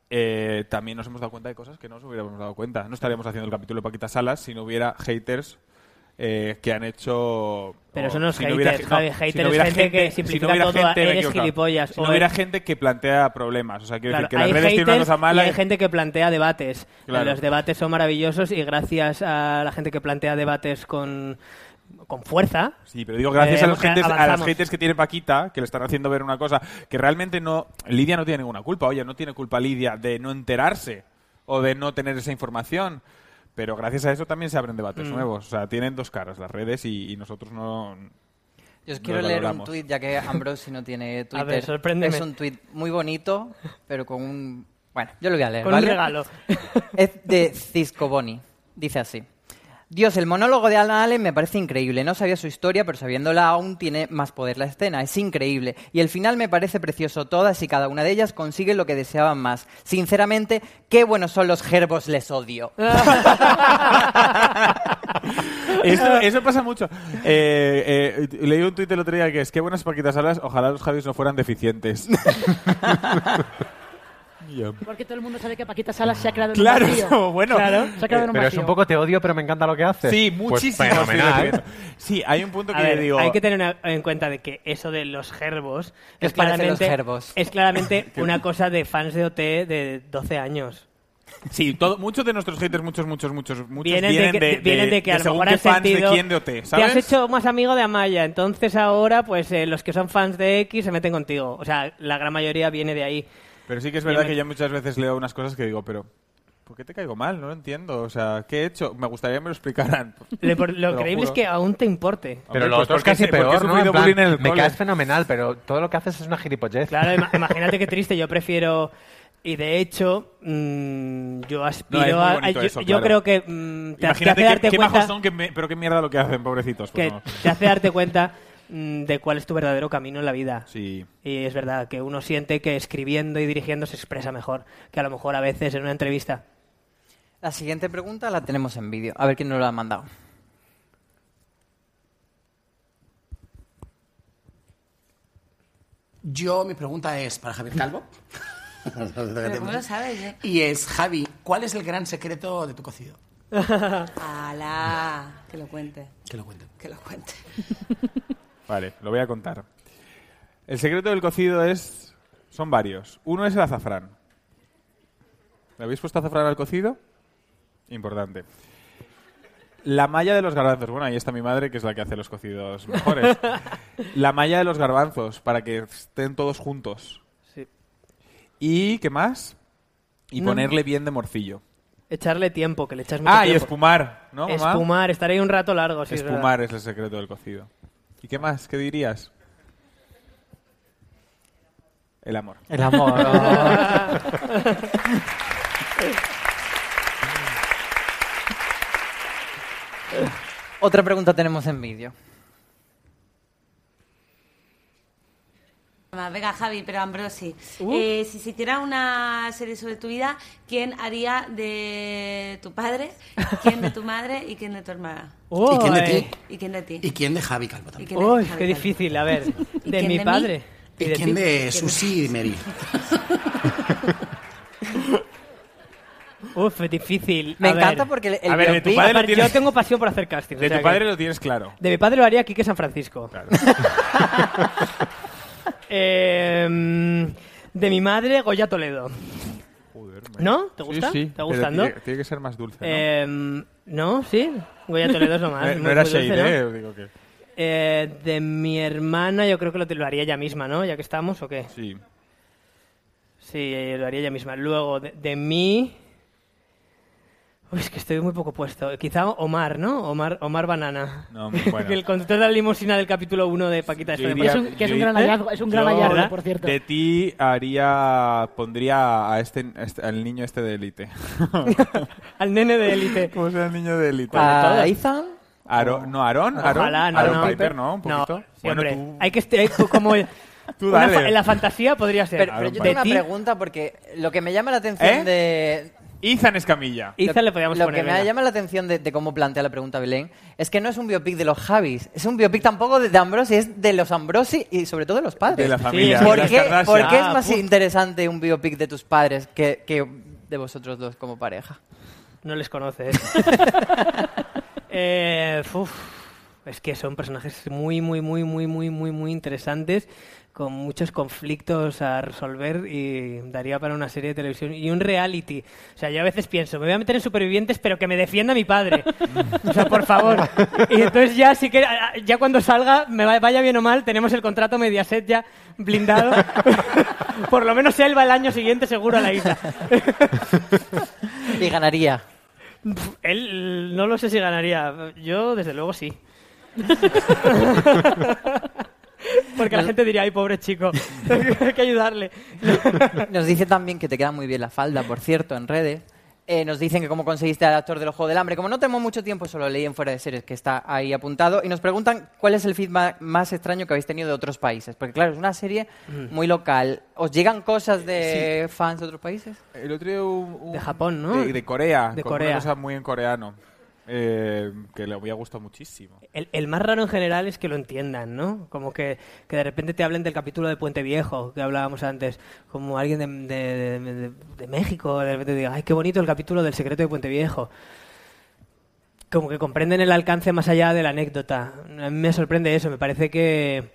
eh, también nos hemos dado cuenta de cosas que no nos hubiéramos dado cuenta. No estaríamos haciendo el capítulo de Paquita Salas si no hubiera haters eh, que han hecho... Pero eso no es si hubiera haters, no, Javi, si haters no es hubiera gente que si simplifica no hubiera todo a gente- eres gilipollas, Si no hubiera gente que plantea problemas. O sea, quiero Claro, decir que las redes tienen una cosa mala y hay gente que plantea debates. Claro. Los debates son maravillosos y gracias a la gente que plantea debates con, con fuerza. Sí, pero digo gracias eh, a los a las haters que tiene Paquita, que le están haciendo ver una cosa que realmente no. Lidia no tiene ninguna culpa. Oye, no tiene culpa Lidia de no enterarse o de no tener esa información. Pero gracias a eso también se abren debates Mm. nuevos. O sea, tienen dos caras las redes y, y nosotros no. Yo os quiero leer un tuit, ya que Ambrosi no tiene *laughs* Twitter. ver, sorpréndeme. Es un tuit muy bonito, pero con un... Bueno, yo lo voy a leer, Con un ¿vale? regalo. *laughs* Es de Cisco Boni. Dice así. Dios, el monólogo de Alan Allen me parece increíble. No sabía su historia, pero sabiéndola aún tiene más poder la escena. Es increíble. Y el final me parece precioso. Todas y cada una de ellas consiguen lo que deseaban más. Sinceramente, qué buenos son los gerbos, les odio. *laughs* Eso, *laughs* eso pasa mucho. Eh, eh, leí un tuit el otro día que es: Qué buenas Paquitas Salas, ojalá los Javis no fueran deficientes. *laughs* Ya. Porque todo el mundo sabe que Paquita Salas se ha creado en Claro, un vacío. *laughs* bueno. Claro, se ha creado en un Pero es vacío. un poco te odio, pero me encanta lo que haces. Sí, Pues muchísimo. fenomenal. Sí, hay un punto A que ver, digo. hay que tener en cuenta de que eso de los gerbos ¿Qué es claramente, los gerbos? es claramente *laughs* una cosa de fans de OT de 12 años. Sí, todo, muchos de nuestros haters, muchos, muchos, muchos, muchos Vienen, vienen de, que, de, vienen de que a lo según mejor qué han fans sentido de quién de OT, te ¿sabes? has hecho más amigo de Amaya, entonces ahora pues eh, los que son fans de X se meten contigo. O sea, la gran mayoría viene de ahí. Pero sí que es verdad me- que yo muchas veces leo unas cosas que digo, pero ¿por qué te caigo mal? No lo entiendo. O sea, ¿qué he hecho? Me gustaría que me lo explicaran. *laughs* Lo, por- increíble es que aún te importe. Pero Hombre, lo pues otro es casi peor, ¿no? sufrido En plan, bullying en el me cole. caes fenomenal, pero todo lo que haces es una gilipollez. Claro, ima- *laughs* imagínate qué triste. Yo prefiero. Y de hecho, mm, yo aspiro No, a. yo eso, yo claro. creo que. mm, te, te Imagínate hace qué, darte qué cuenta. majos son, que me- pero qué mierda lo que hacen, pobrecitos. Pues que no. te hace darte cuenta de cuál es tu verdadero camino en la vida. Sí. Y es verdad que uno siente que escribiendo y dirigiendo se expresa mejor que a lo mejor a veces en una entrevista. La siguiente pregunta la tenemos en vídeo. A ver quién nos la ha mandado. Yo, mi pregunta es para Javier Calvo. *laughs* Pero ¿cómo lo sabes, eh? Y es, Javi, ¿cuál es el gran secreto de tu cocido? *laughs* Alá, que lo cuente. Que lo cuente. Que lo cuente. *laughs* Vale, lo voy a contar. El secreto del cocido es... Son varios. Uno es el azafrán. ¿Le habéis puesto azafrán al cocido? Importante. La malla de los garbanzos. Bueno, ahí está mi madre, que es la que hace los cocidos mejores. *laughs* La malla de los garbanzos, para que estén todos juntos. Sí. ¿Y qué más? Y No. ponerle bien de morcillo. Echarle tiempo, que le echas mucho Ah, y tiempo. espumar, ¿no, mamá? Espumar, estar ahí un rato largo. Sí, es verdad. Espumar es el secreto del cocido. ¿Y qué más? ¿Qué dirías? El amor. El amor. *laughs* Otra pregunta tenemos en vídeo. Venga, Javi, pero Ambrosi. Uh. Eh, si se hiciera una serie sobre tu vida, ¿quién haría de tu padre, quién de tu madre y quién de tu hermana? *laughs* Oh, ¿Y quién de eh. ti? ¿Y quién de ti? ¿Y quién de Javi Calvo ¿Y también? Uy, Javi qué Calvo? difícil. A ver, *laughs* ¿Y de mi de padre. ¿Y de quién de Susi y Mary? *laughs* Uf, es difícil. Me A encanta ver. porque el, el A ver, de tu biopic- padre lo tienes- Yo tengo pasión por hacer casting. De tu padre lo tienes claro. De mi padre lo haría Quique San Francisco. Claro. Eh, de mi madre, Goya Toledo. Joder, ¿No? ¿Te Sí, gusta? sí, ¿Te está pero gustando? Tiene, tiene que ser más dulce, ¿no? Eh, no, sí. Goya Toledo es lo más. *laughs* No- muy- no era muy dulce, shade, ¿no? ¿eh? Digo que- Eh, de mi hermana yo creo que lo, lo haría ella misma, ¿no? Ya que estamos, ¿o qué? Sí. Sí, eh, lo haría ella misma. Luego, de, de mí... Uy, es que estoy muy poco puesto. Quizá Omar, ¿no? Omar, Omar Banana. No, *laughs* bueno. el conductor de la limusina del capítulo 1 de Paquita. Yo que es un gran hallazgo, es un gran hallazgo, por cierto. De ti haría, pondría a este, a este- al niño este de élite. *laughs* Al nene de élite. *laughs* ¿Cómo se el niño de élite? ¿A Ethan? Aro- no, Aarón, Aarón, Ojalá, no, Aaron no. Piper, ¿no? Un No, poquito. sí, bueno, hombre. tú, Hay que estar como... tú una dale. fa- en la fantasía podría ser. Pero, pero yo tengo una pregunta porque lo que me llama la atención ¿Eh? de... Ethan Escamilla. Ethan le podíamos Lo poner, que me llama la atención de, de cómo plantea la pregunta Belén es que no es un biopic de los Javis, es un biopic tampoco de, de Ambrosi, es de los Ambrosi y sobre todo de los padres. De la familia, ¿Por, de las qué, por qué es Ah, más interesante un biopic de tus padres que, que de vosotros dos como pareja? No les conoces. *laughs* eh, uf, es que son personajes muy, muy, muy, muy, muy, muy, muy interesantes, con muchos conflictos a resolver y daría para una serie de televisión y un reality. O sea, yo a veces pienso, me voy a meter en supervivientes, pero que me defienda mi padre. O sea, por favor. Y entonces ya sí que, ya cuando salga, me va- vaya bien o mal, tenemos el contrato Mediaset ya blindado. *laughs* por lo menos él va el año siguiente seguro a la isla. *laughs* Y ganaría. Él no lo sé si ganaría. Yo, desde luego, sí. *laughs* Porque la gente diría, ay, pobre chico, *laughs* hay que ayudarle. *laughs* Nos dice también que te queda muy bien la falda, por cierto, en redes. Eh, nos dicen que cómo conseguiste al actor de los Juegos del Hambre. Como no tenemos mucho tiempo, solo leí en Fuera de Series que está ahí apuntado. Y nos preguntan cuál es el feedback más extraño que habéis tenido de otros países. Porque claro, es una serie Mm. muy local. ¿Os llegan cosas de fans de otros países? El otro día un- un- De Japón, ¿no? De, de Corea. De con Corea. Una cosa muy en coreano. Eh, que le había gustado muchísimo. El, más raro en general es que lo entiendan, ¿no? Como que, que de repente te hablen del capítulo de Puente Viejo, que hablábamos antes, como alguien de, de- de- de México, de repente diga, ay, qué bonito el capítulo del secreto de Puente Viejo. Como que comprenden el alcance más allá de la anécdota. A mí me sorprende eso, me parece que,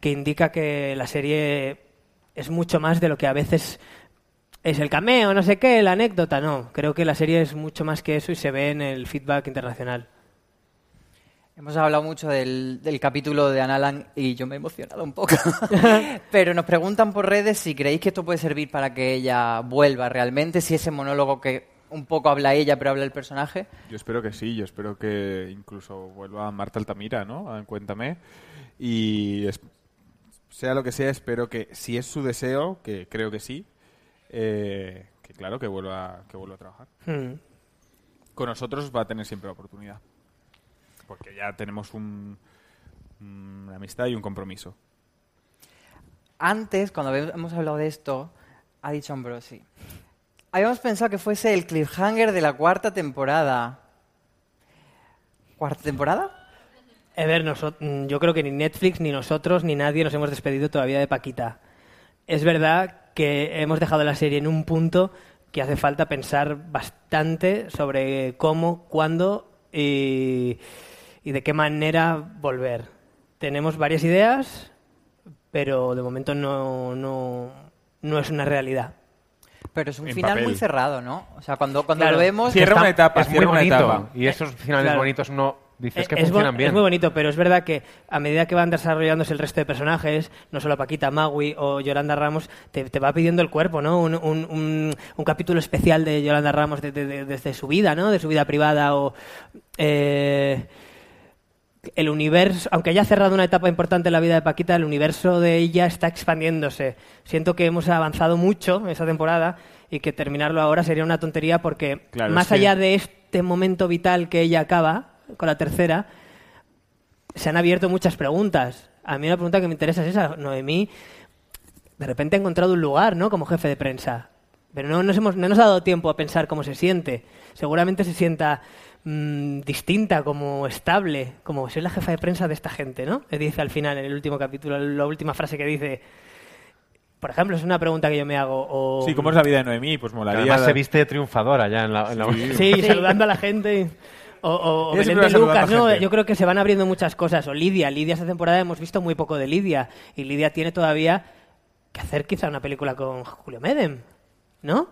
que indica que la serie es mucho más de lo que a veces es el cameo, no sé qué, la anécdota, no. Creo que la serie es mucho más que eso y se ve en el feedback internacional. Hemos hablado mucho del, del capítulo de Analan y yo me he emocionado un poco. *laughs* Pero nos preguntan por redes si creéis que esto puede servir para que ella vuelva realmente, si ese monólogo que un poco habla ella pero habla el personaje. Yo espero que sí, yo espero que incluso vuelva Marta Altamira, ¿no? A Cuéntame. Y es- sea lo que sea, espero que, si es su deseo, que creo que sí, eh, que claro, que vuelva, que vuelva a trabajar. Hmm. Con nosotros va a tener siempre la oportunidad. Porque ya tenemos un, una amistad y un compromiso. Antes, cuando habíamos- hemos hablado de esto, ha dicho Ambrosi. Habíamos pensado que fuese el cliffhanger de la cuarta temporada. ¿Cuarta temporada? A ver, mm, yo creo que ni Netflix, ni nosotros, ni nadie nos hemos despedido todavía de Paquita. Es verdad que hemos dejado la serie en un punto que hace falta pensar bastante sobre cómo, cuándo y, y de qué manera volver. Tenemos varias ideas, pero de momento no, no, no es una realidad. Pero es un En final papel. muy cerrado, ¿no? O sea, cuando, cuando Claro. lo vemos... Cierra Está- una etapa, es muy cierra una bonito. etapa. Y esos finales Claro. bonitos uno dices que Eh, es, bu- funcionan bien. es muy bonito, pero es verdad que a medida que van desarrollándose el resto de personajes, no solo Paquita, Magui o Yolanda Ramos, te, te va pidiendo el cuerpo, ¿no? Un, un- un- un capítulo especial de Yolanda Ramos de- de- de- desde su vida, ¿no? De su vida privada o... eh, el universo, aunque haya cerrado una etapa importante en la vida de Paquita, el universo de ella está expandiéndose. Siento que hemos avanzado mucho esa temporada y que terminarlo ahora sería una tontería porque Claro, más es que- allá de este momento vital que ella acaba con la tercera, se han abierto muchas preguntas. A mí una pregunta que me interesa es esa. Noemí, de repente ha encontrado un lugar, ¿no? Como jefe de prensa. Pero no nos, hemos, no nos ha dado tiempo a pensar cómo se siente. Seguramente se sienta mm, distinta, como estable, como soy la jefa de prensa de esta gente, ¿no? Le dice al final, en el último capítulo, la última frase que dice. Por ejemplo, es una pregunta que yo me hago. O... Sí, ¿cómo es la vida de Noemí? Pues Que molaría... Además se viste triunfadora ya en la, en la Sí. *laughs* Sí, saludando a la gente. O, o- Belén de Lucas, ¿no? gente. Yo creo que se van abriendo muchas cosas. O Lidia. Lidia esta temporada hemos visto muy poco de Lidia. Y Lidia tiene todavía que hacer quizá una película con Julio Medem, ¿no?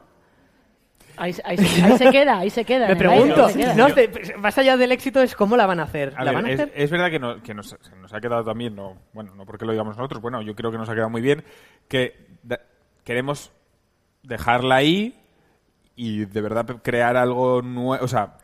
Ahí, ahí se- ahí se queda, ahí se queda. Me aire, pregunto, queda. no, te- más allá del éxito es cómo la van a hacer. A ¿La ver, van a es, hacer? es verdad que, no- que nos, se nos ha quedado también, no, bueno, no porque lo digamos nosotros, bueno, yo creo que nos ha quedado muy bien, que da- queremos dejarla ahí y de verdad crear algo nuevo, o sea,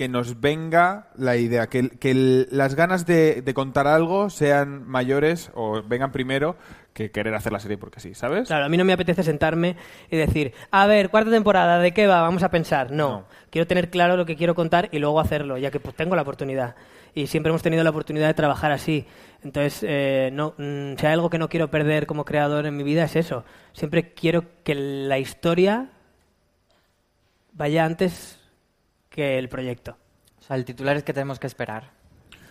que nos venga la idea, que, que el- las ganas de, de contar algo sean mayores o vengan primero que querer hacer la serie porque sí, ¿sabes? Claro, a mí no me apetece sentarme y decir, a ver, cuarta temporada, ¿de qué va? Vamos a pensar. No, quiero tener claro lo que quiero contar y luego hacerlo, ya que pues tengo la oportunidad. Y siempre hemos tenido la oportunidad de trabajar así. Entonces, eh, no, mm, si hay algo que no quiero perder como creador en mi vida es eso. Siempre quiero que la historia vaya antes que el proyecto. O sea, el titular es que tenemos que esperar.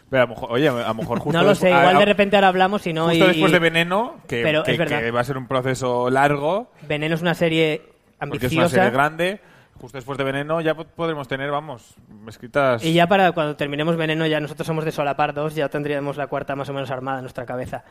Pero a lo mejor- oye, a lo mejor *laughs* justo no lo sé, a- igual a- de repente ahora hablamos y no... Justo y- después de Veneno, que, Pero que- es verdad. que va a ser un proceso largo, Veneno es una serie porque es ambiciosa. una serie grande, justo después de Veneno ya po- podremos tener, vamos, escritas... Y ya para cuando terminemos Veneno, ya nosotros somos de solapar dos, ya tendríamos la cuarta más o menos armada en nuestra cabeza.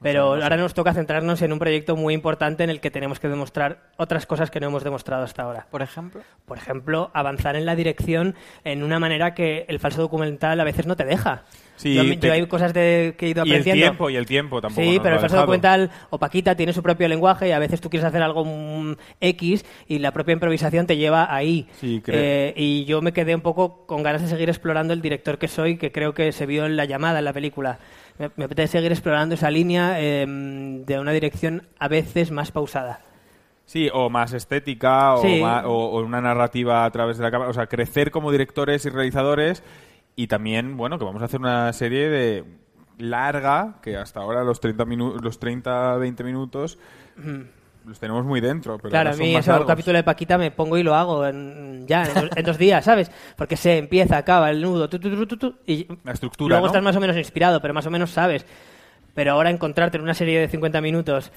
Pero ahora nos toca centrarnos en un proyecto muy importante en el que tenemos que demostrar otras cosas que no hemos demostrado hasta ahora. Por ejemplo. Por ejemplo, avanzar en la dirección en una manera que el falso documental a veces no te deja. Sí, yo, yo te- hay cosas de, que he ido y el aprendiendo. tiempo, y el tiempo tampoco Sí, pero el falso documental o Paquita tiene su propio lenguaje y a veces tú quieres hacer algo mm, X y la propia improvisación te lleva ahí. Sí, creo. Eh, y yo me quedé un poco con ganas de seguir explorando el director que soy, que creo que se vio en la llamada en la película. Me, me apetece seguir explorando esa línea eh, de una dirección a veces más pausada. Sí, o más estética, o, Sí. o- o una narrativa a través de la cámara. O sea, crecer como directores y realizadores. Y también, bueno, que vamos a hacer una serie de larga, que hasta ahora los 30, minu- los 30 20 minutos los tenemos muy dentro. Pero claro, a mí ese largos. capítulo de Paquita me pongo y lo hago en- ya, en dos, en dos días, ¿sabes? Porque se empieza, acaba el nudo, tu, tu, tu, tu, tu, y La estructura, luego ¿no? estás más o menos inspirado, pero más o menos sabes. Pero ahora encontrarte en una serie de 50 minutos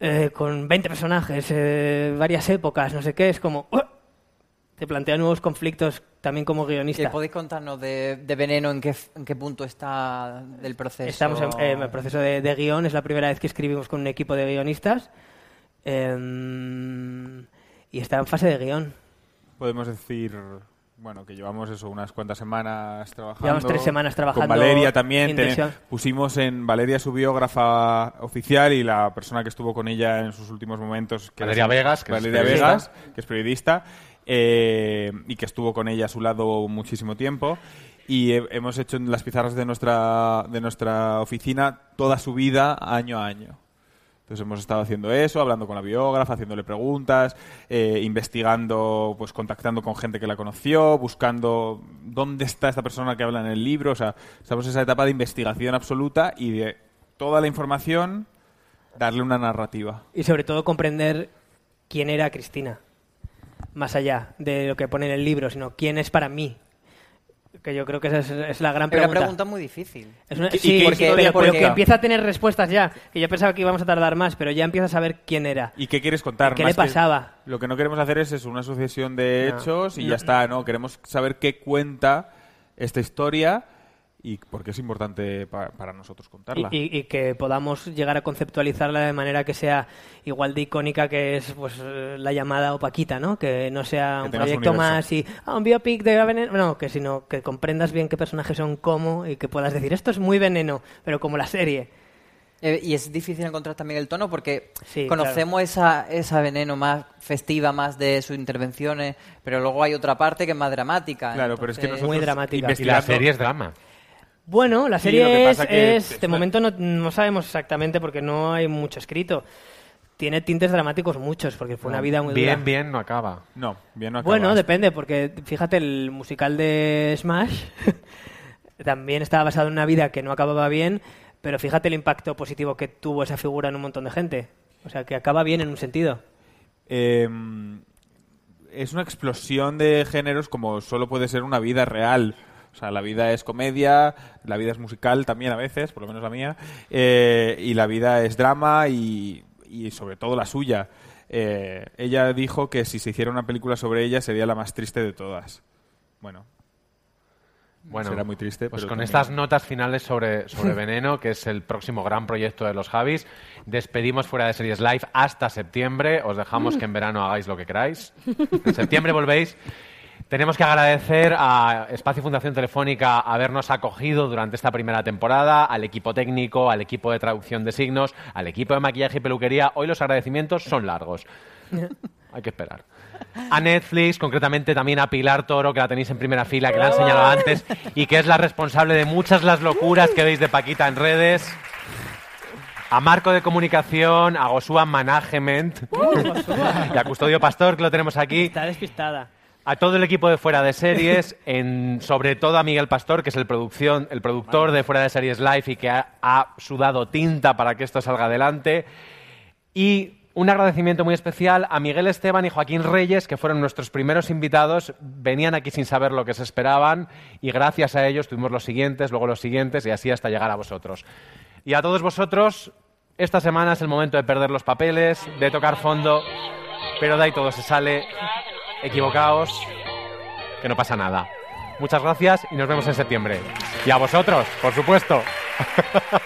eh, con 20 personajes, eh, varias épocas, no sé qué, es como... ¡uh! Te plantea nuevos conflictos también como ¿Qué guionista. podéis contarnos de, de Veneno? ¿En qué, ¿En qué punto está del proceso? Estamos en, en el proceso de, de guion, es la primera vez que escribimos con un equipo de guionistas. Em, y está en fase de guion. Podemos decir, bueno, que llevamos eso unas cuantas semanas trabajando. Llevamos tres semanas trabajando Con Valeria también. ten- pusimos en Valeria su biógrafa oficial y la persona que estuvo con ella en sus últimos momentos. que Valeria Vegas, que es Valeria periodista. Vegas, que es periodista. eh, y que estuvo con ella a su lado muchísimo tiempo. Y he- hemos hecho en las pizarras de nuestra, de nuestra oficina toda su vida año a año. Entonces hemos estado haciendo eso, hablando con la biógrafa, haciéndole preguntas, eh, investigando, pues contactando con gente que la conoció, buscando dónde está esta persona que habla en el libro. O sea, estamos en esa etapa de investigación absoluta y de toda la información darle una narrativa. Y sobre todo comprender quién era Cristina. Más allá de lo que pone en el libro, sino quién es para mí. Que yo creo que esa es, es la gran Pero una pregunta. pregunta muy difícil. Es una- ¿Y qué- sí, porque, pero, pero que empieza a tener respuestas ya. Que yo pensaba que íbamos a tardar más, pero ya empieza a saber quién era. ¿Y qué quieres contar? ¿Qué Más le que- pasaba? lo que no queremos hacer es eso, una sucesión de No. hechos y No. ya está, ¿no? Queremos saber qué cuenta esta historia y por qué es importante pa- para nosotros contarla. Y, y- y que podamos llegar a conceptualizarla de manera que sea igual de icónica que es pues la llamada o Paquita, ¿no? Que no sea Que un proyecto universo. más y ah, un biopic de veneno, no, que sino que comprendas bien qué personajes son cómo y que puedas decir esto es muy veneno, pero como la serie. Eh, y es difícil encontrar también el tono porque Sí, conocemos esa, esa veneno más festiva, más de sus intervenciones, pero luego hay otra parte que es más dramática. Claro, pero es que nosotros Muy dramática. Y la serie es drama. Bueno, la Sí, lo que serie es, que es- es de momento no, no sabemos exactamente porque no hay mucho escrito. Tiene tintes dramáticos muchos porque fue una vida muy bien, dura. bien no acaba. No, bien no acaba. Bueno, depende, porque fíjate, el musical de Smash *laughs* también estaba basado en una vida que no acababa bien, pero fíjate el impacto positivo que tuvo esa figura en un montón de gente. O sea, que acaba bien en un sentido. Eh, es una explosión de géneros como solo puede ser una vida real. O sea, la vida es comedia, la vida es musical también a veces, por lo menos la mía, eh, y la vida es drama y, y sobre todo la suya. Eh, ella dijo que si se hiciera una película sobre ella sería la más triste de todas. Bueno, Bueno, será muy triste. Pues pero con también- estas notas finales sobre, sobre Veneno, que es el próximo gran proyecto de los Javis, despedimos fuera de series live hasta septiembre. Os dejamos que en verano hagáis lo que queráis. En septiembre volvéis. Tenemos que agradecer a Espacio Fundación Telefónica habernos acogido durante esta primera temporada, al equipo técnico, al equipo de traducción de signos, al equipo de maquillaje y peluquería. Hoy los agradecimientos son largos. *laughs* Hay que esperar. A Netflix, concretamente también a Pilar Toro, que la tenéis en primera fila, que la he enseñado antes, y que es la responsable de muchas las locuras que veis de Paquita en redes. A Marco de Comunicación, a Gosua Management *laughs* y a Custodio Pastor, que lo tenemos aquí. Está despistada. A todo el equipo de Fuera de Series, *laughs* en, sobre todo a Miguel Pastor, que es el, producción, el productor de Fuera de Series Live y que ha, ha sudado tinta para que esto salga adelante. Y un agradecimiento muy especial a Miguel Esteban y Joaquín Reyes, que fueron nuestros primeros invitados. Venían aquí sin saber lo que se esperaban y gracias a ellos tuvimos los siguientes, luego los siguientes y así hasta llegar a vosotros. Y a todos vosotros, esta semana es el momento de perder los papeles, de tocar fondo, pero de ahí todo se sale. Equivocaos, que no pasa nada. Muchas gracias y nos vemos en septiembre. Y a vosotros, por supuesto. *laughs*